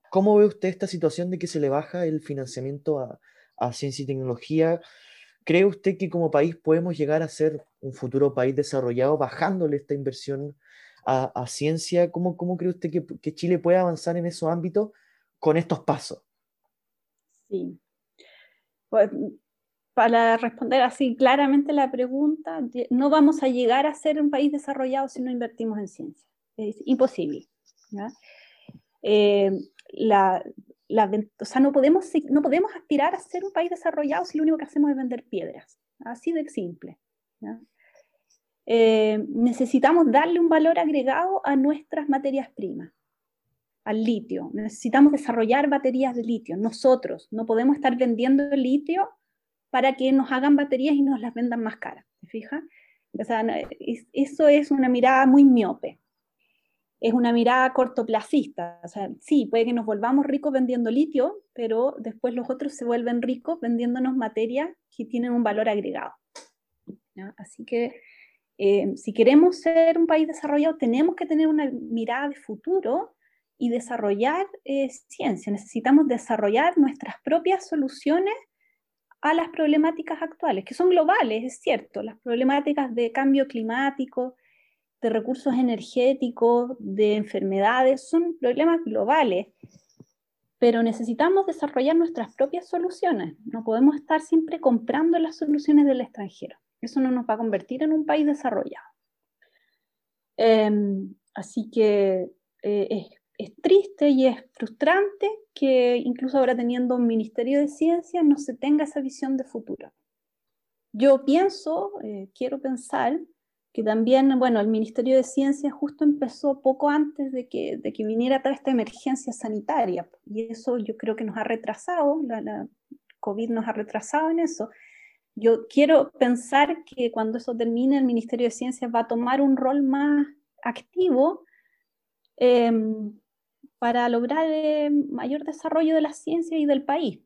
¿Cómo ve usted esta situación de que se le baja el financiamiento a, ciencia y tecnología? ¿Cree usted que como país podemos llegar a ser un futuro país desarrollado bajándole esta inversión a, ciencia? ¿Cómo, ¿Cómo, cree usted que, que Chile puede avanzar en esos ámbitos con estos pasos? Sí. Pues, para responder así claramente la pregunta, no vamos a llegar a ser un país desarrollado si no invertimos en ciencia. Es imposible. eh, la, no podemos, aspirar a ser un país desarrollado si lo único que hacemos es vender piedras. Así de simple. Eh, necesitamos darle un valor agregado a nuestras materias primas, al litio. Necesitamos desarrollar baterías de litio. Nosotros no podemos estar vendiendo litio para que nos hagan baterías y nos las vendan más caras. Eso es una mirada muy miope es una mirada cortoplacista. O sea, sí, puede que nos volvamos ricos vendiendo litio, pero después los otros se vuelven ricos vendiéndonos materias que tienen un valor agregado. Así que eh, si queremos ser un país desarrollado, tenemos que tener una mirada de futuro y desarrollar eh, ciencia. Necesitamos desarrollar nuestras propias soluciones a las problemáticas actuales, que son globales, es cierto, las problemáticas de cambio climático, de recursos energéticos, de enfermedades, son problemas globales, pero necesitamos desarrollar nuestras propias soluciones. No podemos estar siempre comprando las soluciones del extranjero. Eso no nos va a convertir en un país desarrollado. Em, así que eh, es, es, triste y es frustrante que incluso ahora teniendo un Ministerio de Ciencia no se tenga esa visión de futuro. Yo pienso, eh, quiero pensar que también, bueno, el Ministerio de Ciencia justo empezó poco antes de que, de que viniera toda esta emergencia sanitaria, y eso yo creo que nos ha retrasado, la, COVID nos ha retrasado en eso. Yo quiero pensar que cuando eso termine, el Ministerio de Ciencia va a tomar un rol más activo em, para lograr eh, mayor desarrollo de la ciencia y del país.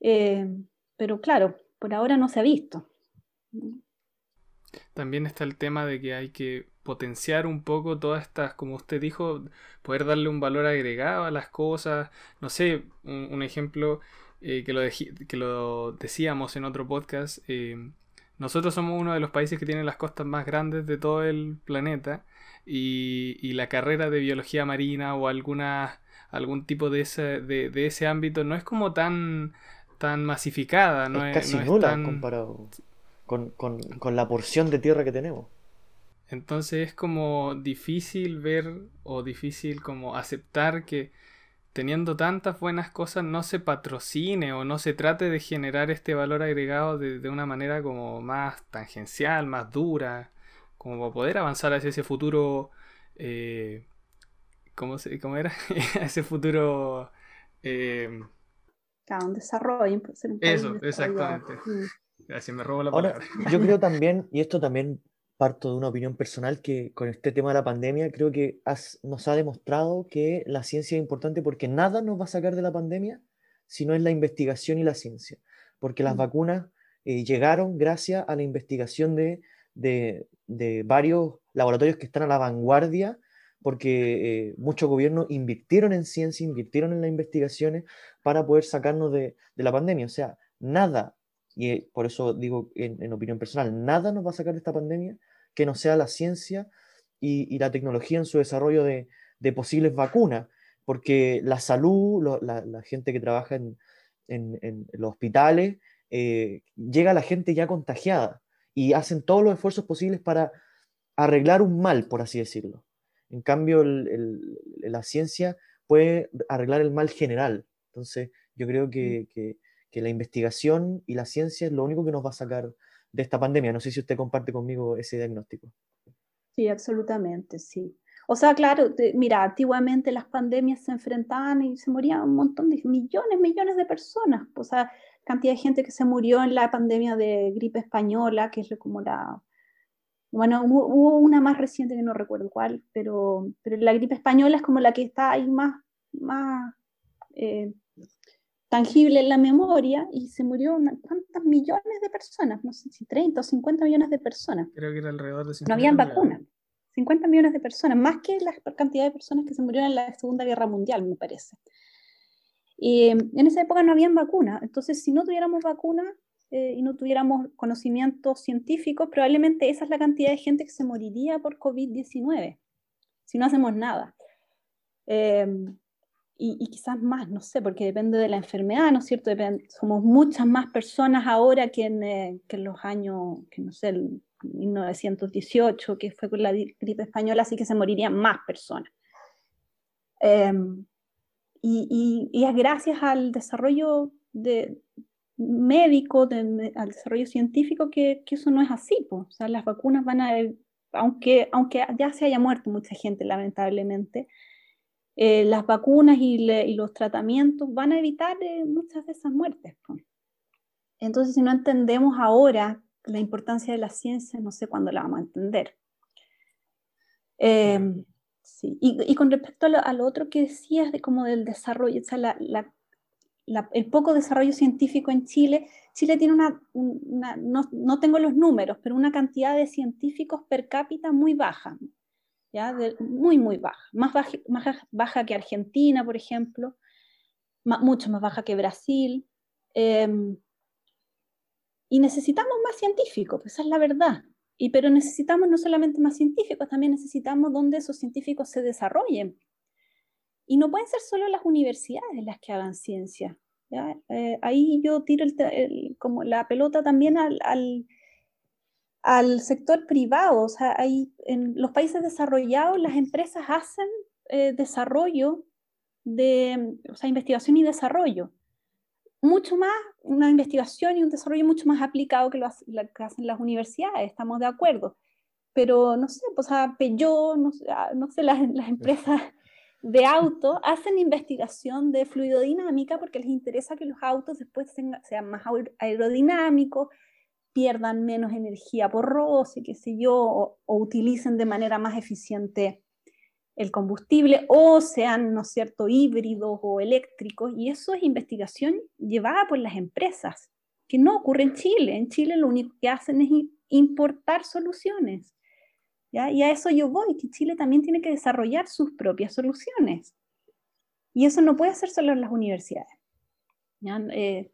Em, pero claro, por ahora no se ha visto. También está el tema de que hay que potenciar un poco todas estas, como usted dijo, poder darle un valor agregado a las cosas. No sé, un, ejemplo eh, que, lo que, lo decíamos en otro podcast. Eh, nosotros somos uno de los países que tienen las costas más grandes de todo el planeta y, la carrera de biología marina o alguna, algún tipo de ese, de, ese ámbito no es como tan, tan masificada. No es, casi nula comparado con, con, con la porción de tierra que tenemos. Entonces es como difícil ver o difícil como aceptar que teniendo tantas buenas cosas no se patrocine o no se trate de generar este valor agregado de, de una manera como más tangencial, más dura, como para poder avanzar hacia ese futuro, eh, ¿cómo, se, ¿cómo, era? ese futuro... Eh, un desarrollo. Eso, exactamente. Mm. Así me robo la palabra. yo creo también, y esto también parto de una opinión personal, que con este tema de la pandemia creo que nos ha demostrado que la ciencia es importante porque nada nos va a sacar de la pandemia si no es la investigación y la ciencia. Porque las mm. vacunas eh, llegaron gracias a la investigación de, de, varios laboratorios que están a la vanguardia porque eh, muchos gobiernos invirtieron en ciencia, invirtieron en las investigaciones para poder sacarnos de, de, la pandemia. O sea, nada y eh, por eso digo en, opinión personal, nada nos va a sacar de esta pandemia que no sea la ciencia y, la tecnología en su desarrollo de, posibles vacunas, porque la salud, la, gente que trabaja en, los hospitales, eh, llega a la gente ya contagiada y hacen todos los esfuerzos posibles para arreglar un mal, por así decirlo. En cambio, la ciencia puede arreglar el mal general. Entonces, yo creo mm. que, que la investigación y la ciencia es lo único que nos va a sacar de esta pandemia. No sé si usted comparte conmigo ese diagnóstico. Sí, absolutamente, sí. O sea, claro, mira, antiguamente las pandemias se enfrentaban y se morían un montón de millones, millones de personas. O sea, cantidad de gente que se murió en la pandemia de gripe española, que es como la... Bueno, hubo una más reciente que no recuerdo cuál, pero, pero la gripe española es como la que está ahí más, más eh, tangible en la memoria y se murió cuántas millones de personas, no sé si 30 o 50 millones de personas. Creo que era alrededor de 50 No habían vacunas. 50 millones de personas, más que la cantidad de personas que se murieron en la Segunda Guerra Mundial, me parece. Y en esa época no habían vacunas, entonces si no tuviéramos vacunas eh, y no tuviéramos conocimientos científicos, probablemente esa es la cantidad de gente que se moriría por COVID-19, si no hacemos nada. Eh, y, quizás más, no sé, porque depende de la enfermedad, ¿no es cierto? somos muchas más personas ahora que en, eh, que en los años, que no sé, el 1918, que fue con la gripe española, así que se morirían más personas. Em, y, y, es gracias al desarrollo de, médico, al desarrollo científico, que, que, eso no es así. Pues. O sea, las vacunas van a, aunque, aunque ya se haya muerto mucha gente, lamentablemente, eh, las vacunas y, los tratamientos van a evitar eh, muchas de esas muertes. Entonces, si no entendemos ahora la importancia de la ciencia, no sé cuándo la vamos a entender. Em, sí. y, con respecto a lo, otro que decías de como del desarrollo, o sea, la, el poco desarrollo científico en Chile, Chile tiene una, no, no, tengo los números, pero una cantidad de científicos per cápita muy baja, ¿ya? muy, muy baja, más baja, más baja que Argentina, por ejemplo, mucho más baja que Brasil. Em, y necesitamos más científicos, pues esa es la verdad. Y, pero necesitamos no solamente más científicos, también necesitamos donde esos científicos se desarrollen. Y no pueden ser solo las universidades las que hagan ciencia. Eh, ahí yo tiro como la pelota también al, al, sector privado. O sea, ahí, en los países desarrollados las empresas hacen eh, desarrollo de, o sea, investigación y desarrollo mucho más, una investigación y un desarrollo mucho más aplicado que lo, que hacen las universidades, estamos de acuerdo. Pero no sé, pues a Peugeot, no sé, no sé las, las, empresas de auto hacen investigación de fluidodinámica porque les interesa que los autos después sean más aerodinámicos, pierdan menos energía por roce, qué sé yo, o, o utilicen de manera más eficiente el combustible o sean, ¿no es cierto?, híbridos o eléctricos. Y eso es investigación llevada por las empresas, que no ocurre en Chile. En Chile lo único que hacen es importar soluciones. ¿ya? Y a eso yo voy, que Chile también tiene que desarrollar sus propias soluciones. Y eso no puede ser solo en las universidades. Eh,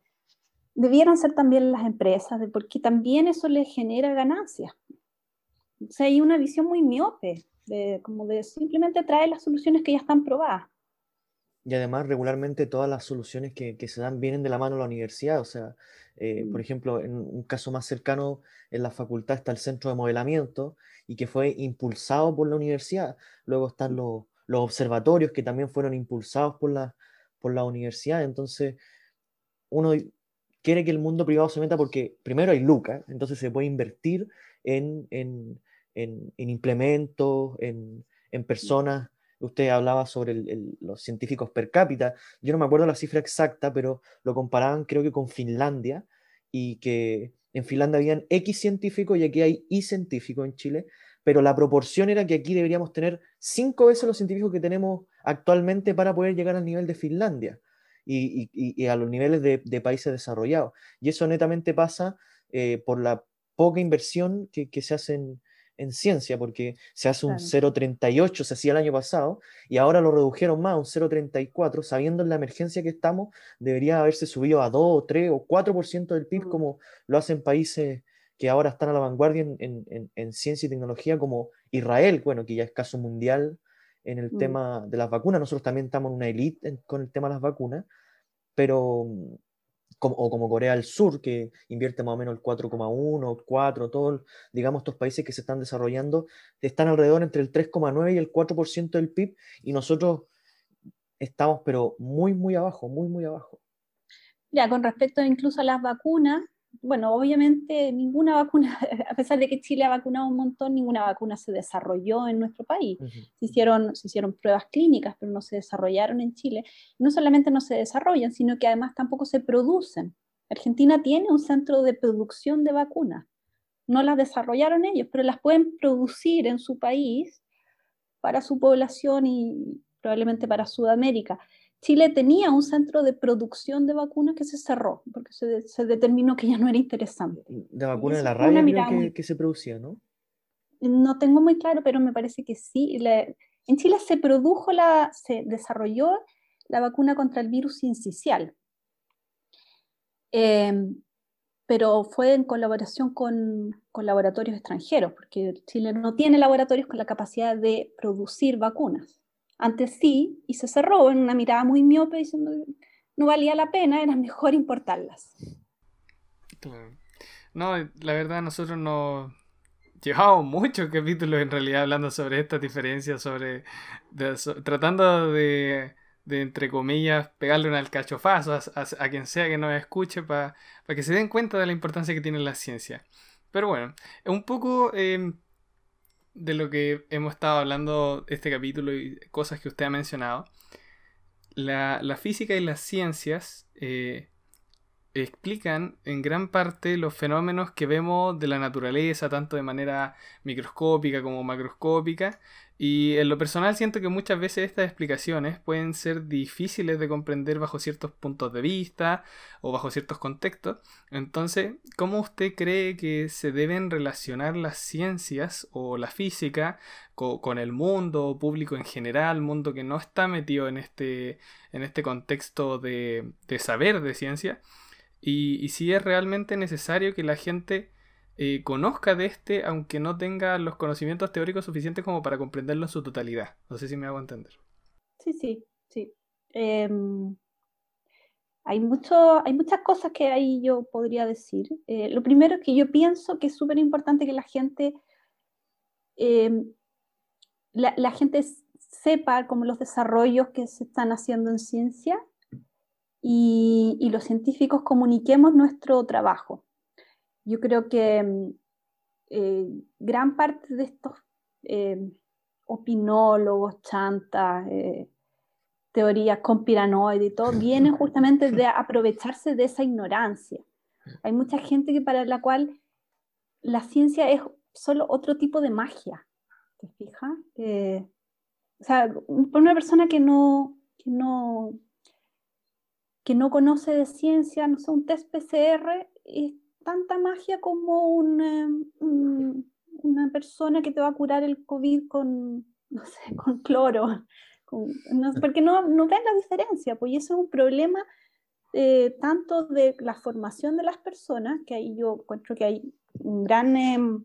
debieran ser también las empresas, porque también eso les genera ganancias. O sea, hay una visión muy miope de, como de simplemente traer las soluciones que ya están probadas. Y además, regularmente todas las soluciones que, que se dan vienen de la mano de la universidad. O sea, eh, por mm. ejemplo, en un caso más cercano, en la facultad está el centro de modelamiento y que fue impulsado por la universidad. Luego están mm. los, los observatorios que también fueron impulsados por la, por la universidad. Entonces, uno quiere que el mundo privado se meta porque primero hay lucas, entonces se puede invertir en, en, en, implementos, en, personas. Usted hablaba sobre los científicos per cápita. Yo no me acuerdo la cifra exacta, pero lo comparaban creo que con Finlandia y que en Finlandia habían X científicos y aquí hay Y científicos en Chile, pero la proporción era que aquí deberíamos tener cinco veces los científicos que tenemos actualmente para poder llegar al nivel de Finlandia y, a los niveles de, países desarrollados. Y eso netamente pasa eh, por la poca inversión que, que se hace en, en ciencia, porque se hace un 0,38, se hacía el año pasado, y ahora lo redujeron más, un 0,34, sabiendo en la emergencia que estamos, debería haberse subido a 2, 3 o 4% del PIB, mm. como lo hacen países que ahora están a la vanguardia en, ciencia y tecnología, como Israel, bueno, que ya es caso mundial en el mm. tema de las vacunas, nosotros también estamos en una elite con el tema de las vacunas, pero o como Corea del Sur, que invierte más o menos el 4,1, 4, todo, digamos, estos países que se están desarrollando, están alrededor entre el 3,9 y el 4% del PIB, y nosotros estamos, pero muy, muy abajo, muy, muy abajo. Ya, con respecto incluso a las vacunas, bueno, obviamente ninguna vacuna, a pesar de que Chile ha vacunado un montón, ninguna vacuna se desarrolló en nuestro país. se, hicieron, se hicieron pruebas clínicas, pero no se desarrollaron en Chile. No solamente no se desarrollan, sino que además tampoco se producen. Argentina tiene un centro de producción de vacunas. No las desarrollaron ellos, pero las pueden producir en su país para su población y probablemente para Sudamérica. Chile tenía un centro de producción de vacunas que se cerró porque se, determinó que ya no era interesante. De vacunas de la rabia que, se producía, ¿no? No tengo muy claro, pero me parece que sí. en Chile se produjo, la, se desarrolló la vacuna contra el virus incisional. Em, pero fue en colaboración con, con, laboratorios extranjeros, porque Chile no tiene laboratorios con la capacidad de producir vacunas. Antes sí, y se cerró en una mirada muy miope diciendo no valía la pena, era mejor importarlas. No, la verdad nosotros no llevamos muchos capítulos en realidad hablando sobre estas diferencias, sobre, tratando de, entre comillas, pegarle un alcachofazo a, quien sea que nos escuche para que se den cuenta de la importancia que tiene la ciencia. Pero bueno, un poco em, de lo que hemos estado hablando este capítulo y cosas que usted ha mencionado. La, física y las ciencias eh, explican en gran parte los fenómenos que vemos de la naturaleza, tanto de manera microscópica como macroscópica. Y en lo personal siento que muchas veces estas explicaciones pueden ser difíciles de comprender bajo ciertos puntos de vista o bajo ciertos contextos. Entonces, ¿cómo usted cree que se deben relacionar las ciencias o la física con, el mundo público en general, mundo que no está metido en este, en este contexto de, de saber de ciencia? y, si es realmente necesario que la gente eh, conozca de este, aunque no tenga los conocimientos teóricos suficientes como para comprenderlo en su totalidad. No sé si me hago entender. Sí, sí, sí. Em, hay, mucho, hay muchas cosas que ahí yo podría decir. Eh, lo primero es que yo pienso que es súper importante que la gente, em, la, la gente sepa como los desarrollos que se están haciendo en ciencia y, los científicos comuniquemos nuestro trabajo. Yo creo que mm, eh, gran parte de estos eh, opinólogos, chantas, eh, teorías conspiranoides y todo, vienen justamente de aprovecharse de esa ignorancia. Hay mucha gente que para la cual la ciencia es solo otro tipo de magia, ¿te fijas? o sea, por una persona que no, que no que no conoce de ciencia, no sé, un test PCR tanta magia como una persona que te va a curar el COVID con, no sé, con cloro, porque no, no la diferencia, pues eso es un problema eh, tanto de la formación de las personas, que ahí yo encuentro que hay un em,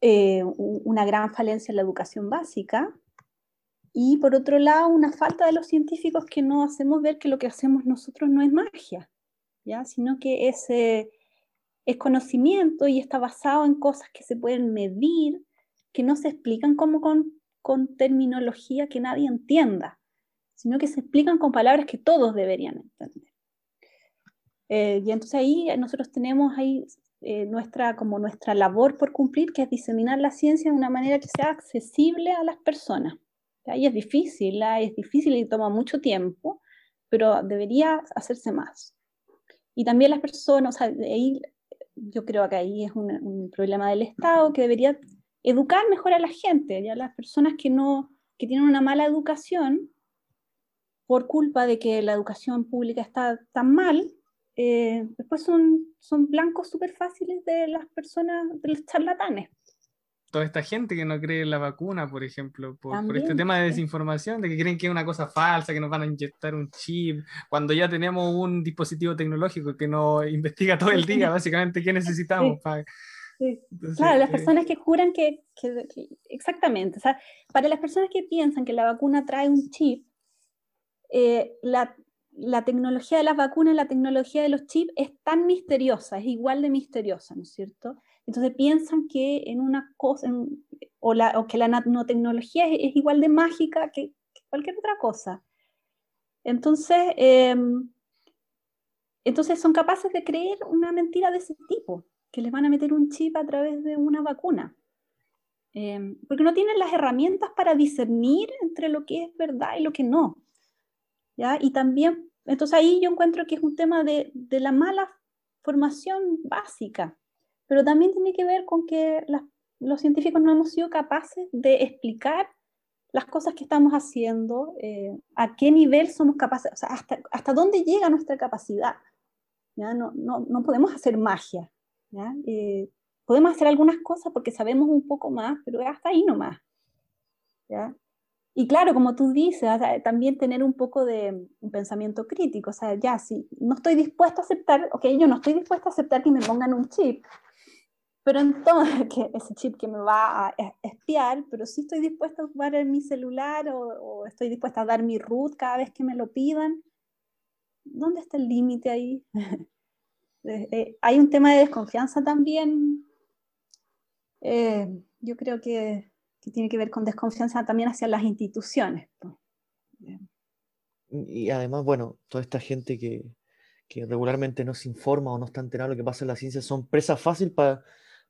eh, una gran falencia en la educación básica, y por otro lado, una falta de los científicos que no hacemos ver que lo que hacemos nosotros no es magia, ¿ya? sino que es, eh, es conocimiento y está basado en cosas que se pueden medir, que no se explican como con, con terminología que nadie entienda, sino que se explican con palabras que todos deberían entender. Eh, y entonces ahí nosotros tenemos ahí eh, nuestra, como nuestra labor por cumplir, que es diseminar la ciencia de una manera que sea accesible a las personas. Ahí es difícil, es difícil y toma mucho tiempo, pero debería hacerse más. Y también las personas, ahí, yo creo que ahí es un, problema del Estado que debería educar mejor a la gente, ya las personas que no, que tienen una mala educación por culpa de que la educación pública está tan mal, eh, después son, son blancos súper fáciles de las personas, de los charlatanes toda esta gente que no cree en la vacuna, por ejemplo, por, este tema de desinformación, de que creen que es una cosa falsa, que nos van a inyectar un chip, cuando ya tenemos un dispositivo tecnológico que nos investiga todo el día, básicamente, qué necesitamos. claro, las eh, personas que juran que, exactamente, o sea, para las personas que piensan que la vacuna trae un chip, eh, la, la tecnología de las vacunas, la tecnología de los chips es tan misteriosa, es igual de misteriosa, ¿no es cierto? Entonces piensan que en una cosa, o, la, o, que la nanotecnología es, igual de mágica que, cualquier otra cosa. Entonces, em, entonces son capaces de creer una mentira de ese tipo, que les van a meter un chip a través de una vacuna. Em, porque no tienen las herramientas para discernir entre lo que es verdad y lo que no. ¿ya? Y también, entonces ahí yo encuentro que es un tema de, de la mala formación básica pero también tiene que ver con que los científicos no hemos sido capaces de explicar las cosas que estamos haciendo, eh, a qué nivel somos capaces, o sea, hasta, hasta dónde llega nuestra capacidad. ¿ya? No, no, no podemos hacer magia. ¿ya? Eh, podemos hacer algunas cosas porque sabemos un poco más, pero hasta ahí nomás. ¿ya? Y claro, como tú dices, también tener un poco de un pensamiento crítico. O sea, ya, si no estoy dispuesto a aceptar, ok, yo no estoy dispuesto a aceptar que me pongan un chip, pero entonces, que ese chip que me va a espiar, pero sí estoy dispuesta a ocupar mi celular o, estoy dispuesta a dar mi root cada vez que me lo pidan. ¿Dónde está el límite ahí? Eh, eh, hay un tema de desconfianza también eh, yo creo que, tiene que ver con desconfianza también hacia las instituciones. Y además, bueno, toda esta gente que, regularmente no se informa o no está enterado de lo que pasa en la ciencia son presas fácil para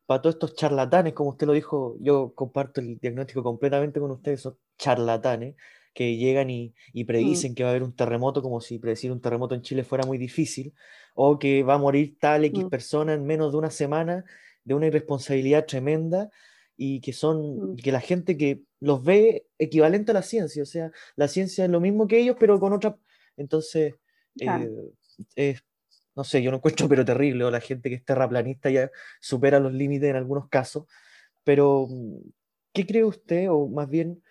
todos estos charlatanes, como usted lo dijo, yo comparto el diagnóstico completamente con ustedes, son charlatanes que llegan y, y predicen mm. que va a haber un terremoto, como si predecir un terremoto en Chile fuera muy difícil, o que va a morir tal X mm. persona en menos de una semana de una irresponsabilidad tremenda y que son, mm. que la gente que los ve equivalente a la ciencia, o sea, la ciencia es lo mismo que ellos, pero con otra, entonces, eh, no sé, yo no encuentro pero terrible, o la gente que es terraplanista ya supera los límites en algunos casos, pero ¿qué cree usted, o más bien,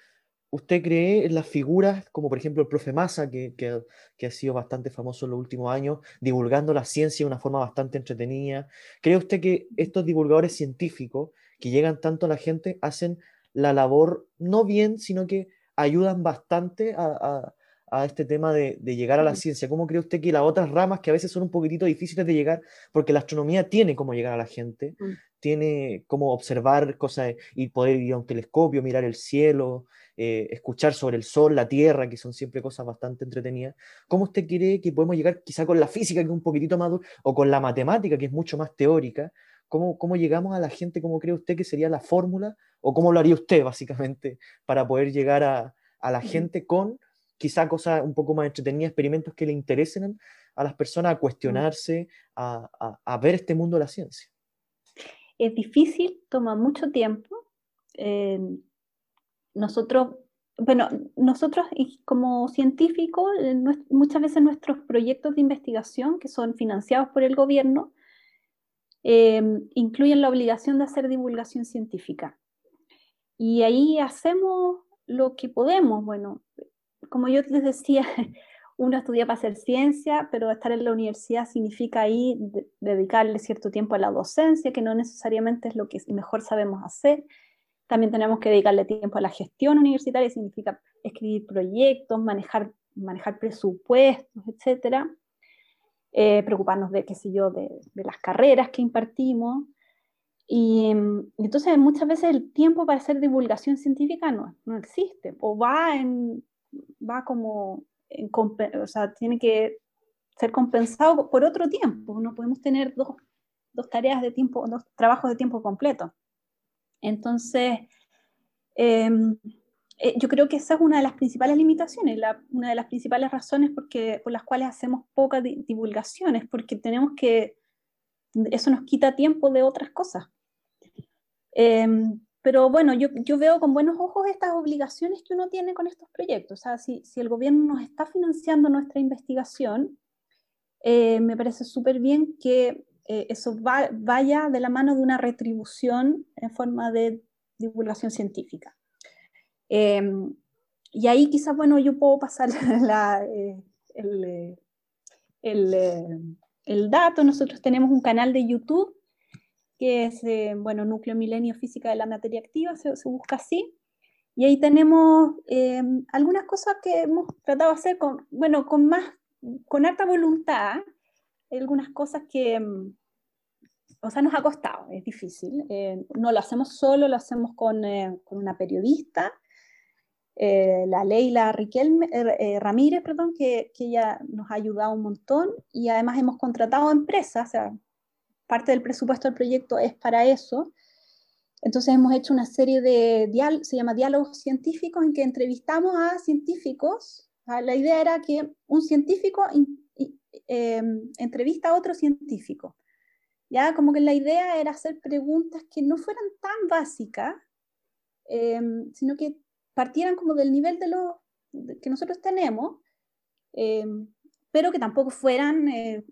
¿Usted cree en las figuras como por ejemplo el profe Massa, que, que, ha sido bastante famoso en los últimos años, divulgando la ciencia de una forma bastante entretenida? ¿Cree usted que estos divulgadores científicos que llegan tanto a la gente hacen la labor no bien, sino que ayudan bastante a, este tema de, de, llegar a la ciencia? ¿Cómo cree usted que las otras ramas que a veces son un poquitito difíciles de llegar, porque la astronomía tiene cómo llegar a la gente, mm. tiene cómo observar cosas y poder ir a un telescopio, mirar el cielo? Eh, escuchar sobre el sol, la tierra, que son siempre cosas bastante entretenidas. ¿Cómo usted cree que podemos llegar quizá con la física, que es un poquitito más dura, o con la matemática, que es mucho más teórica? ¿Cómo, ¿Cómo llegamos a la gente? ¿Cómo cree usted que sería la fórmula? ¿O cómo lo haría usted, básicamente, para poder llegar a, a la gente con quizá cosas un poco más entretenidas, experimentos que le interesen a las personas a cuestionarse, a, a, a ver este mundo de la ciencia? Es difícil, toma mucho tiempo. Eh, nosotros, bueno, nosotros como científicos, eh, muchas veces nuestros proyectos de investigación, que son financiados por el gobierno, em, incluyen la obligación de hacer divulgación científica. Y ahí hacemos lo que podemos. Bueno, como yo les decía, uno estudia para hacer ciencia, pero estar en la universidad significa ahí dedicarle cierto tiempo a la docencia, que no necesariamente es lo que mejor sabemos hacer. También tenemos que dedicarle tiempo a la gestión universitaria, significa escribir proyectos, manejar, manejar presupuestos, etc. Eh, preocuparnos de, qué sé yo, de, las carreras que impartimos. Y, entonces muchas veces el tiempo para hacer divulgación científica no, no existe, o va, en, va como, en, o sea, tiene que ser compensado por otro tiempo. No podemos tener dos, dos tareas de tiempo, dos trabajos de tiempo completo. Entonces, em, eh, yo creo que esa es una de las principales limitaciones, una de las principales razones por las cuales hacemos pocas divulgaciones, porque tenemos que, eso nos quita tiempo de otras cosas. Em, pero bueno, yo, yo, veo con buenos ojos estas obligaciones que uno tiene con estos proyectos. O sea, si, si el gobierno nos está financiando nuestra investigación, eh, me parece súper bien que eh, eso vaya de la mano de una retribución en forma de divulgación científica. Em, y ahí quizás, bueno, yo puedo pasar eh, el, eh, el, dato. Nosotros tenemos un canal de YouTube que es, bueno, Núcleo Milenio Física de la Materia Activa, se, se busca así. Y ahí tenemos em, algunas cosas que hemos tratado de hacer con, bueno, con más, con alta voluntad, algunas cosas que, em, o sea, nos ha costado, es difícil. Eh, no lo hacemos solo, lo hacemos con, eh, con una periodista, eh, la Leila Riquelme, Ramírez, perdón, que, que, ella nos ha ayudado un montón y además hemos contratado empresas, o sea, parte del presupuesto del proyecto es para eso. Entonces hemos hecho una serie de, dial se llama diálogos científicos, en que entrevistamos a científicos. La idea era que un científico entrevista a otro científico ya como que la idea era hacer preguntas que no fueran tan básicas, em, sino que partieran como del nivel de lo que nosotros tenemos, em, pero que tampoco fueran eh,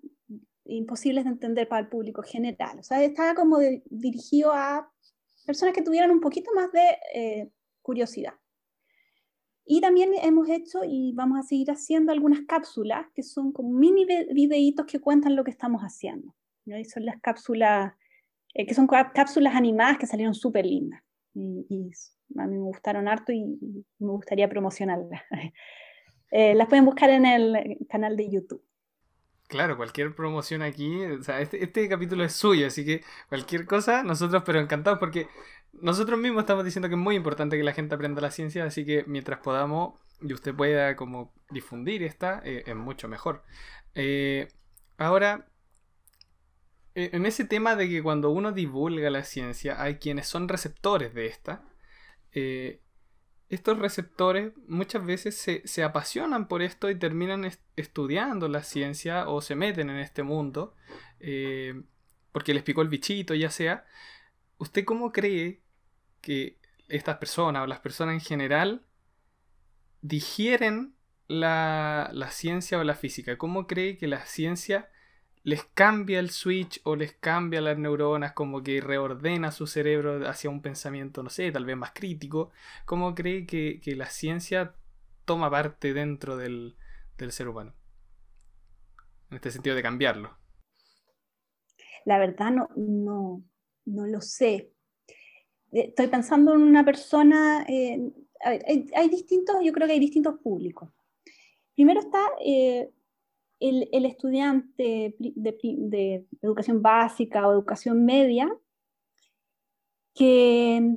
imposibles de entender para el público general. O sea, estaba como dirigido a personas que tuvieran un poquito más de eh, curiosidad. Y también hemos hecho y vamos a seguir haciendo algunas cápsulas que son como mini videitos que cuentan lo que estamos haciendo. Y son las cápsulas, eh, que son cápsulas animadas que salieron súper lindas. Y, a mí me gustaron harto y, me gustaría promocionarlas. Eh, las pueden buscar en el canal de YouTube. Claro, cualquier promoción aquí, o sea, este, este capítulo es suyo, así que cualquier cosa, nosotros pero encantados porque nosotros mismos estamos diciendo que es muy importante que la gente aprenda la ciencia, así que mientras podamos y usted pueda como difundir esta, eh, es mucho mejor. Eh, ahora, e, en ese tema de que cuando uno divulga la ciencia, hay quienes son receptores de esta, eh, estos receptores muchas veces se, apasionan por esto y terminan estudiando la ciencia o se meten en este mundo eh, porque les picó el bichito, ya sea. ¿Usted cómo cree que estas personas o las personas en general digieren la, la ciencia o la física? ¿Cómo cree que la ciencia les cambia el switch o les cambia las neuronas, como que reordena su cerebro hacia un pensamiento, no sé, tal vez más crítico. ¿Cómo cree que, la ciencia toma parte dentro del, ser humano? En este sentido de cambiarlo. La verdad no, no, no lo sé. Eh, estoy pensando en una persona, eh, hay, distintos, yo creo que hay distintos públicos. Primero está eh, el, estudiante de, educación básica o educación media, que,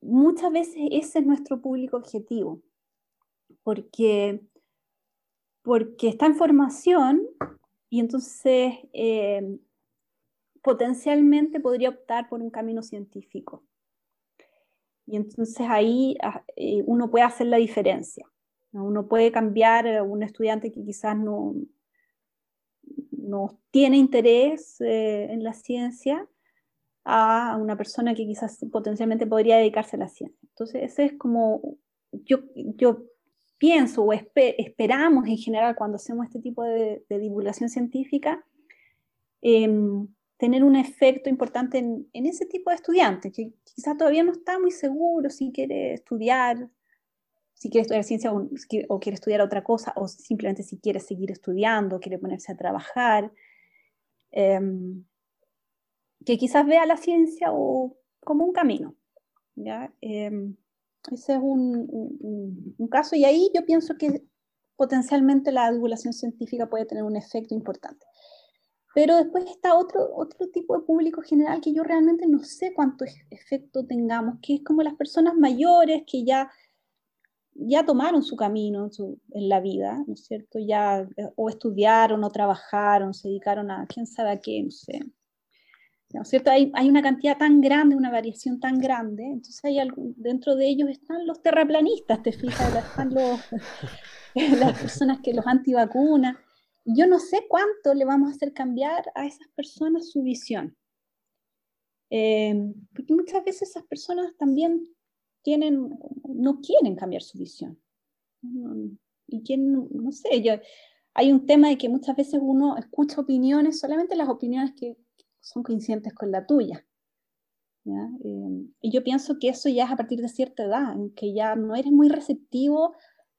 muchas veces ese es nuestro público objetivo, porque, porque está en formación y entonces eh, potencialmente podría optar por un camino científico. Y entonces ahí ah, eh, uno puede hacer la diferencia. Uno puede cambiar a un estudiante que quizás no, no tiene interés eh, en la ciencia a una persona que quizás potencialmente podría dedicarse a la ciencia. Entonces, ese es como, yo, yo pienso o esperamos en general cuando hacemos este tipo de, divulgación científica, em, tener un efecto importante en, en, ese tipo de estudiantes, que quizás todavía no está muy seguro si quiere estudiar si quiere estudiar ciencia o, quiere estudiar otra cosa, o simplemente si quiere seguir estudiando, quiere ponerse a trabajar, em, que quizás vea la ciencia o, como un camino. ¿ya? Em, ese es un, un, caso y ahí yo pienso que potencialmente la divulgación científica puede tener un efecto importante. Pero después está otro, otro tipo de público general que yo realmente no sé cuánto efecto tengamos, que es como las personas mayores que ya ya tomaron su camino en la vida, ¿no es cierto? Ya eh, o estudiaron o trabajaron, se dedicaron a quién sabe a qué, no sé. ¿No es cierto? Hay, hay una cantidad tan grande, una variación tan grande, entonces hay dentro de ellos están los terraplanistas, te fijas, están los, las personas que los antivacunas. Yo no sé cuánto le vamos a hacer cambiar a esas personas su visión. Eh, porque muchas veces esas personas también tienen, no quieren cambiar su visión. y quién, no sé, yo, hay un tema de que muchas veces uno escucha opiniones, solamente las opiniones que son coincidentes con la tuya. Eh, y yo pienso que eso ya es a partir de cierta edad, en que ya no eres muy receptivo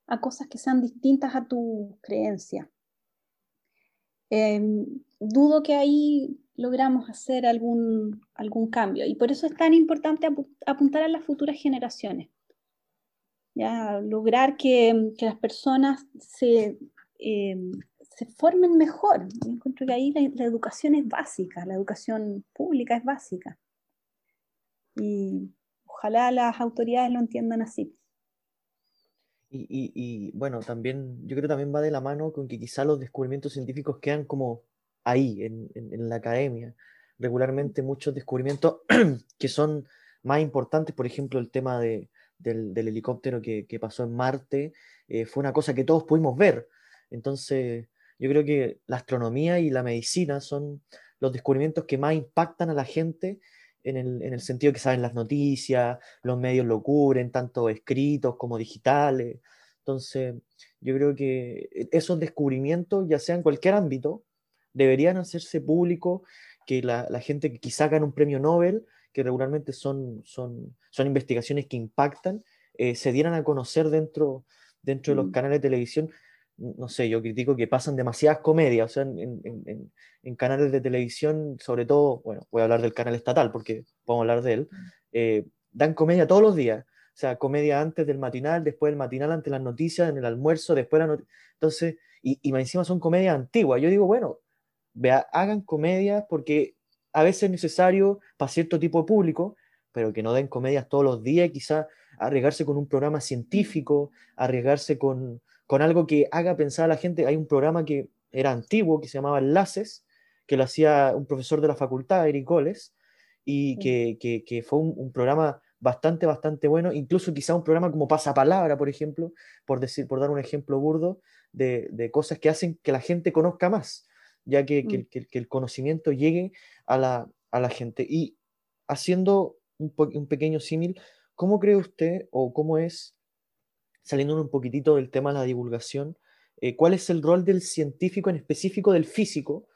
a cosas que sean distintas a tu creencia. Eh, dudo que ahí logramos hacer algún, algún cambio. Y por eso es tan importante apuntar a las futuras generaciones. ¿ya? Lograr que, que las personas se, eh, se, formen mejor. Yo encuentro que ahí la, educación es básica, la educación pública es básica. Y ojalá las autoridades lo entiendan así. Y, y, y, bueno, también, yo creo que también va de la mano con que quizá los descubrimientos científicos quedan como ahí, en, en, la academia. Regularmente muchos descubrimientos que son más importantes, por ejemplo, el tema de, del, del, helicóptero que, que, pasó en Marte, eh, fue una cosa que todos pudimos ver. Entonces, yo creo que la astronomía y la medicina son los descubrimientos que más impactan a la gente en el, en el, sentido que saben las noticias, los medios lo cubren, tanto escritos como digitales. Entonces, yo creo que esos descubrimientos, ya sea en cualquier ámbito, deberían hacerse público, que la, gente que quizá gana un premio Nobel, que regularmente son, son, son investigaciones que impactan, eh, se dieran a conocer dentro, dentro de los mm. canales de televisión. No sé, yo critico que pasan demasiadas comedias, o sea, en, en, canales de televisión, sobre todo, bueno, voy a hablar del canal estatal porque podemos hablar de él, mm. eh, dan comedia todos los días. O sea, comedia antes del matinal, después del matinal, antes de las noticias, en el almuerzo, después de la noticia. Entonces, y, y encima son comedias antiguas. Yo digo, bueno, vea, hagan comedias porque a veces es necesario para cierto tipo de público, pero que no den comedias todos los días, quizás arriesgarse con un programa científico, arriesgarse con, con algo que haga pensar a la gente. Hay un programa que era antiguo, que se llamaba Enlaces, que lo hacía un profesor de la facultad, Eric Goles, y que, que, que, fue un, un, programa bastante, bastante bueno, incluso quizá un programa como Pasapalabra, por ejemplo, por, decir, por dar un ejemplo burdo, de, de cosas que hacen que la gente conozca más, ya que, mm. que, que el conocimiento llegue a la, a la gente. Y haciendo un, un pequeño símil, ¿cómo cree usted o cómo es, saliendo un poquitito del tema de la divulgación, eh, cuál es el rol del científico en específico del físico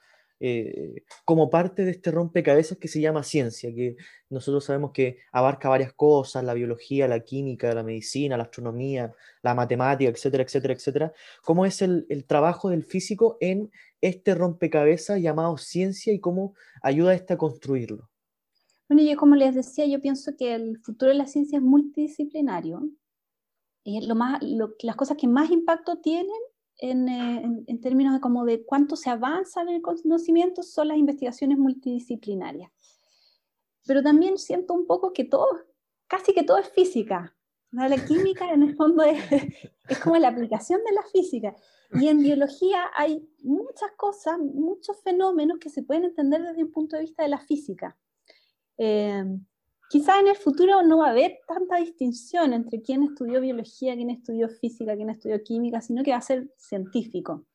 eh, como parte de este rompecabezas que se llama ciencia, que nosotros sabemos que abarca varias cosas, la biología, la química, la medicina, la astronomía, la matemática, etcétera, etcétera, etcétera. ¿Cómo es el, trabajo del físico en este rompecabezas llamado ciencia y cómo ayuda a este a construirlo? Bueno, yo como les decía, yo pienso que el futuro de la ciencia es multidisciplinario. Y lo más, lo, las cosas que más impacto tienen en, en, en, términos de, como de cuánto se avanza en el conocimiento son las investigaciones multidisciplinarias. Pero también siento un poco que todo, casi que todo es física. La química en el fondo es, es como la aplicación de la física. Y en biología hay muchas cosas, muchos fenómenos que se pueden entender desde un punto de vista de la física. Eh, quizás en el futuro no va a haber tanta distinción entre quién estudió biología, quién estudió física, quién estudió química, sino que va a ser científico,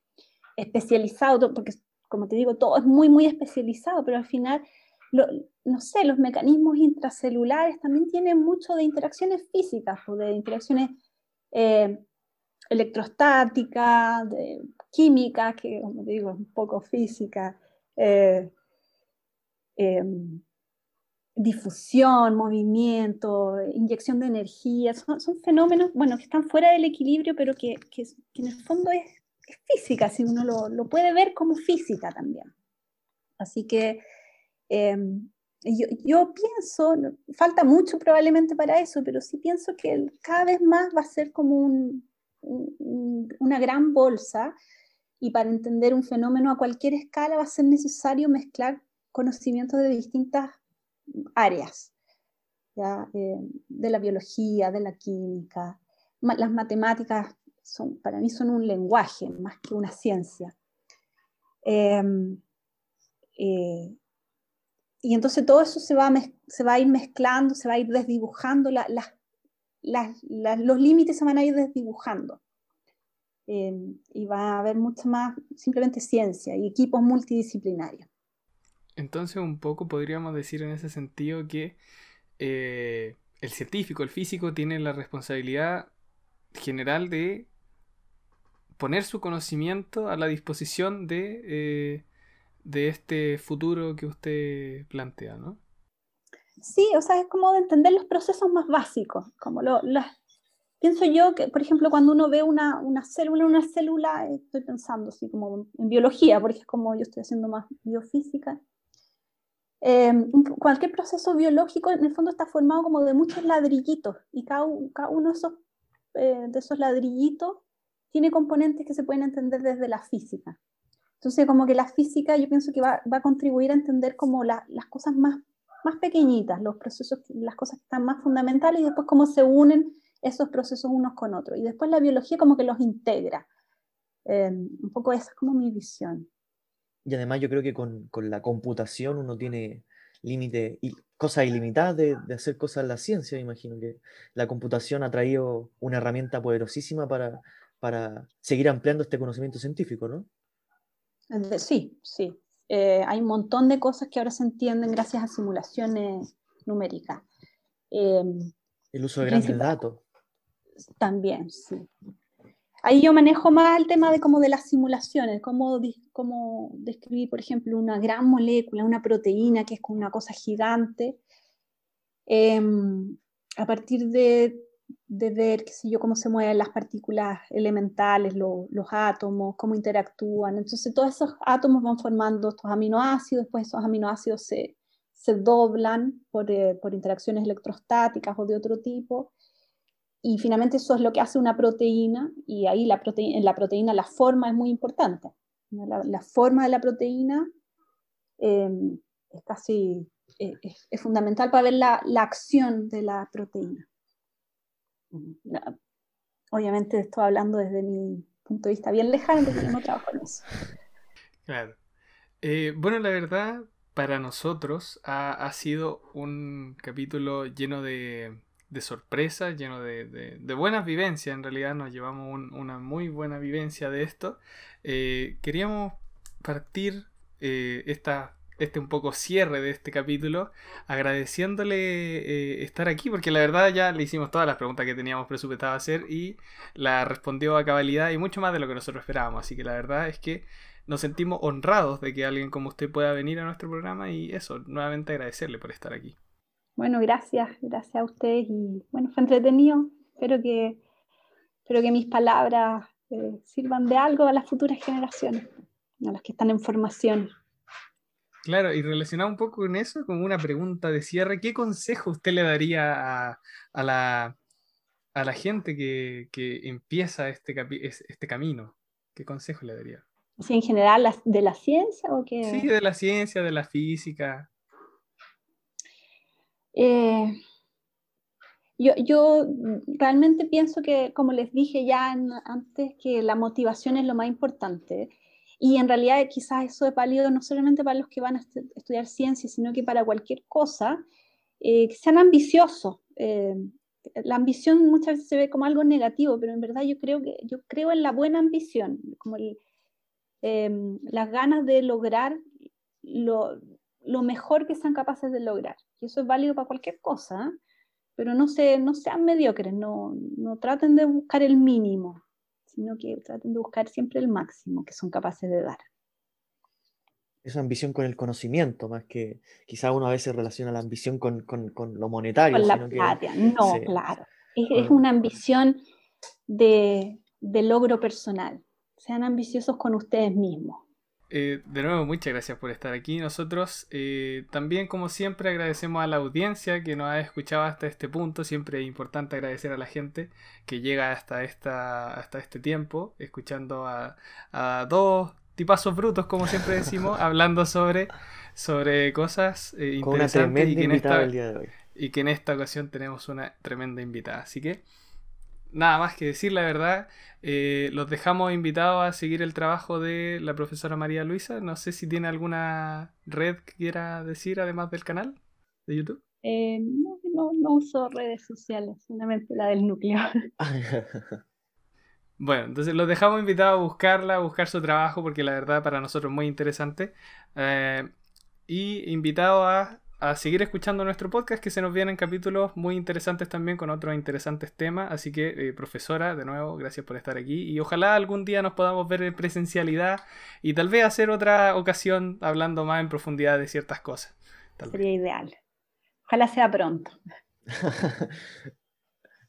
especializado, porque como te digo, todo es muy, muy especializado, pero al final, lo, no sé, los mecanismos intracelulares también tienen mucho de interacciones físicas, o de interacciones eh, electrostáticas, de química, que como te digo, es un poco física. Eh, eh, difusión, movimiento, inyección de energía, son, son, fenómenos, bueno, que están fuera del equilibrio, pero que, que, que en el fondo es, es, física, si uno lo, lo, puede ver como física también. Así que eh, yo, yo, pienso, falta mucho probablemente para eso, pero sí pienso que cada vez más va a ser como un, un, una gran bolsa y para entender un fenómeno a cualquier escala va a ser necesario mezclar conocimientos de distintas áreas. Eh, de la biología, de la química. Las matemáticas son, para mí son un lenguaje más que una ciencia. Eh, eh, y entonces todo eso se va, a ir mezclando, se va a ir desdibujando, los límites se van a ir desdibujando. Eh, y va a haber mucho más simplemente ciencia y equipos multidisciplinarios. Entonces un poco podríamos decir en ese sentido que eh, el científico, el físico, tiene la responsabilidad general de poner su conocimiento a la disposición de, eh, de este futuro que usted plantea, ¿no? Sí, o sea, es como de entender los procesos más básicos, como lo, las, pienso yo que, por ejemplo, cuando uno ve una, una célula, una célula, estoy pensando así como en biología, porque es como yo estoy haciendo más biofísica, eh, cualquier proceso biológico en el fondo está formado como de muchos ladrillitos y cada, cada uno de esos, eh, de esos ladrillitos tiene componentes que se pueden entender desde la física. Entonces como que la física yo pienso que va, a contribuir a entender como la, las cosas más, más pequeñitas, los procesos, las cosas que están más fundamentales y después cómo se unen esos procesos unos con otros. Y después la biología como que los integra. Eh, un poco esa es como mi visión. Y además yo creo que con, con la computación uno tiene límite y cosas ilimitadas de, de, hacer cosas en la ciencia. Me imagino que la computación ha traído una herramienta poderosísima para, para seguir ampliando este conocimiento científico, ¿no? Sí, sí. Eh, hay un montón de cosas que ahora se entienden gracias a simulaciones numéricas. Eh, El uso de grandes datos. También, sí. Ahí yo manejo más el tema de como de las simulaciones, cómo, cómo describir, por ejemplo, una gran molécula, una proteína que es como una cosa gigante, eh, a partir de, de, ver, qué sé yo, cómo se mueven las partículas elementales, lo, los átomos, cómo interactúan. Entonces todos esos átomos van formando estos aminoácidos, después esos aminoácidos se, se doblan por, eh, por interacciones electrostáticas o de otro tipo y finalmente eso es lo que hace una proteína y ahí la proteína, la proteína la forma es muy importante. La, forma de la proteína em, es casi eh, es, fundamental para ver la, la, acción de la proteína. Obviamente estoy hablando desde mi punto de vista bien lejano porque no trabajo en eso. Claro. Eh, bueno, la verdad, para nosotros ha, sido un capítulo lleno de, de sorpresas, lleno de, buenas vivencias. En realidad nos llevamos una muy buena vivencia de esto. Eh, queríamos partir eh, esta, este un poco cierre de este capítulo agradeciéndole estar aquí porque la verdad ya le hicimos todas las preguntas que teníamos presupuestado hacer y la respondió a cabalidad y mucho más de lo que nosotros esperábamos. Así que la verdad es que nos sentimos honrados de que alguien como usted pueda venir a nuestro programa y eso, nuevamente agradecerle por estar aquí. Bueno, gracias, gracias a ustedes y bueno, fue entretenido. Espero que, espero que mis palabras eh, sirvan de algo a las futuras generaciones, a las que están en formación. Claro, y relacionado un poco con eso, como una pregunta de cierre, ¿qué consejo usted le daría a, a, la, a la, gente que, que empieza este, este camino? ¿Qué consejo le daría? en general de la ciencia o qué? Sí, de la ciencia, de la física. Eh, yo, yo, realmente pienso que, como les dije ya antes, que la motivación es lo más importante. Y en realidad quizás eso es válido no solamente para los que van a estudiar ciencia, sino que para cualquier cosa, eh, que sean ambiciosos. Eh, la ambición muchas veces se ve como algo negativo, pero en verdad yo creo que yo creo en la buena ambición, como el, Em, las ganas de lograr lo, mejor que sean capaces de lograr. Y eso es válido para cualquier cosa, pero no, se, no sean mediocres, no, no traten de buscar el mínimo, sino que traten de buscar siempre el máximo que son capaces de dar. Esa ambición con el conocimiento, más que quizá uno a veces relaciona la ambición con, lo monetario. Con la plata, no, claro. Es, una ambición de, de logro personal sean ambiciosos con ustedes mismos. Eh, de nuevo, muchas gracias por estar aquí. Nosotros eh, también, como siempre, agradecemos a la audiencia que nos ha escuchado hasta este punto. Siempre es importante agradecer a la gente que llega hasta, esta, hasta este tiempo, escuchando a, dos tipazos brutos, como siempre decimos, hablando sobre, sobre cosas eh, interesantes y que, en esta, y que en esta ocasión tenemos una tremenda invitada. Así que nada más que decir, la verdad. Eh, los dejamos invitados a seguir el trabajo de la profesora María Luisa. No sé si tiene alguna red que quiera decir además del canal de YouTube. Eh, no, no, no, uso redes sociales, solamente la del núcleo. bueno, entonces los dejamos invitados a buscarla, a buscar su trabajo, porque la verdad para nosotros es muy interesante. Eh, y invitados a a seguir escuchando nuestro podcast, que se nos vienen capítulos muy interesantes también con otros interesantes temas. Así que, eh, profesora, de nuevo, gracias por estar aquí. Y ojalá algún día nos podamos ver en presencialidad y tal vez hacer otra ocasión hablando más en profundidad de ciertas cosas. Sería ideal. Ojalá sea pronto.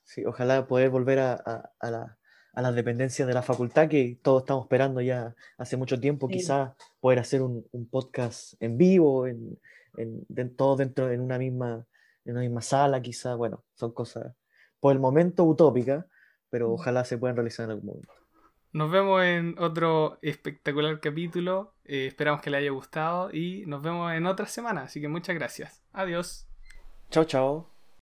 sí, ojalá poder volver a, a, las dependencias de la facultad que todos estamos esperando ya hace mucho tiempo. Quizás poder hacer un, un podcast en vivo, en en, todo dentro en una misma en una misma sala, quizá, bueno, son cosas por el momento utópicas, pero ojalá se puedan realizar en algún momento. Nos vemos en otro espectacular capítulo, eh, esperamos que le haya gustado y nos vemos en otra semana, así que muchas gracias. Adiós. Chao, chao.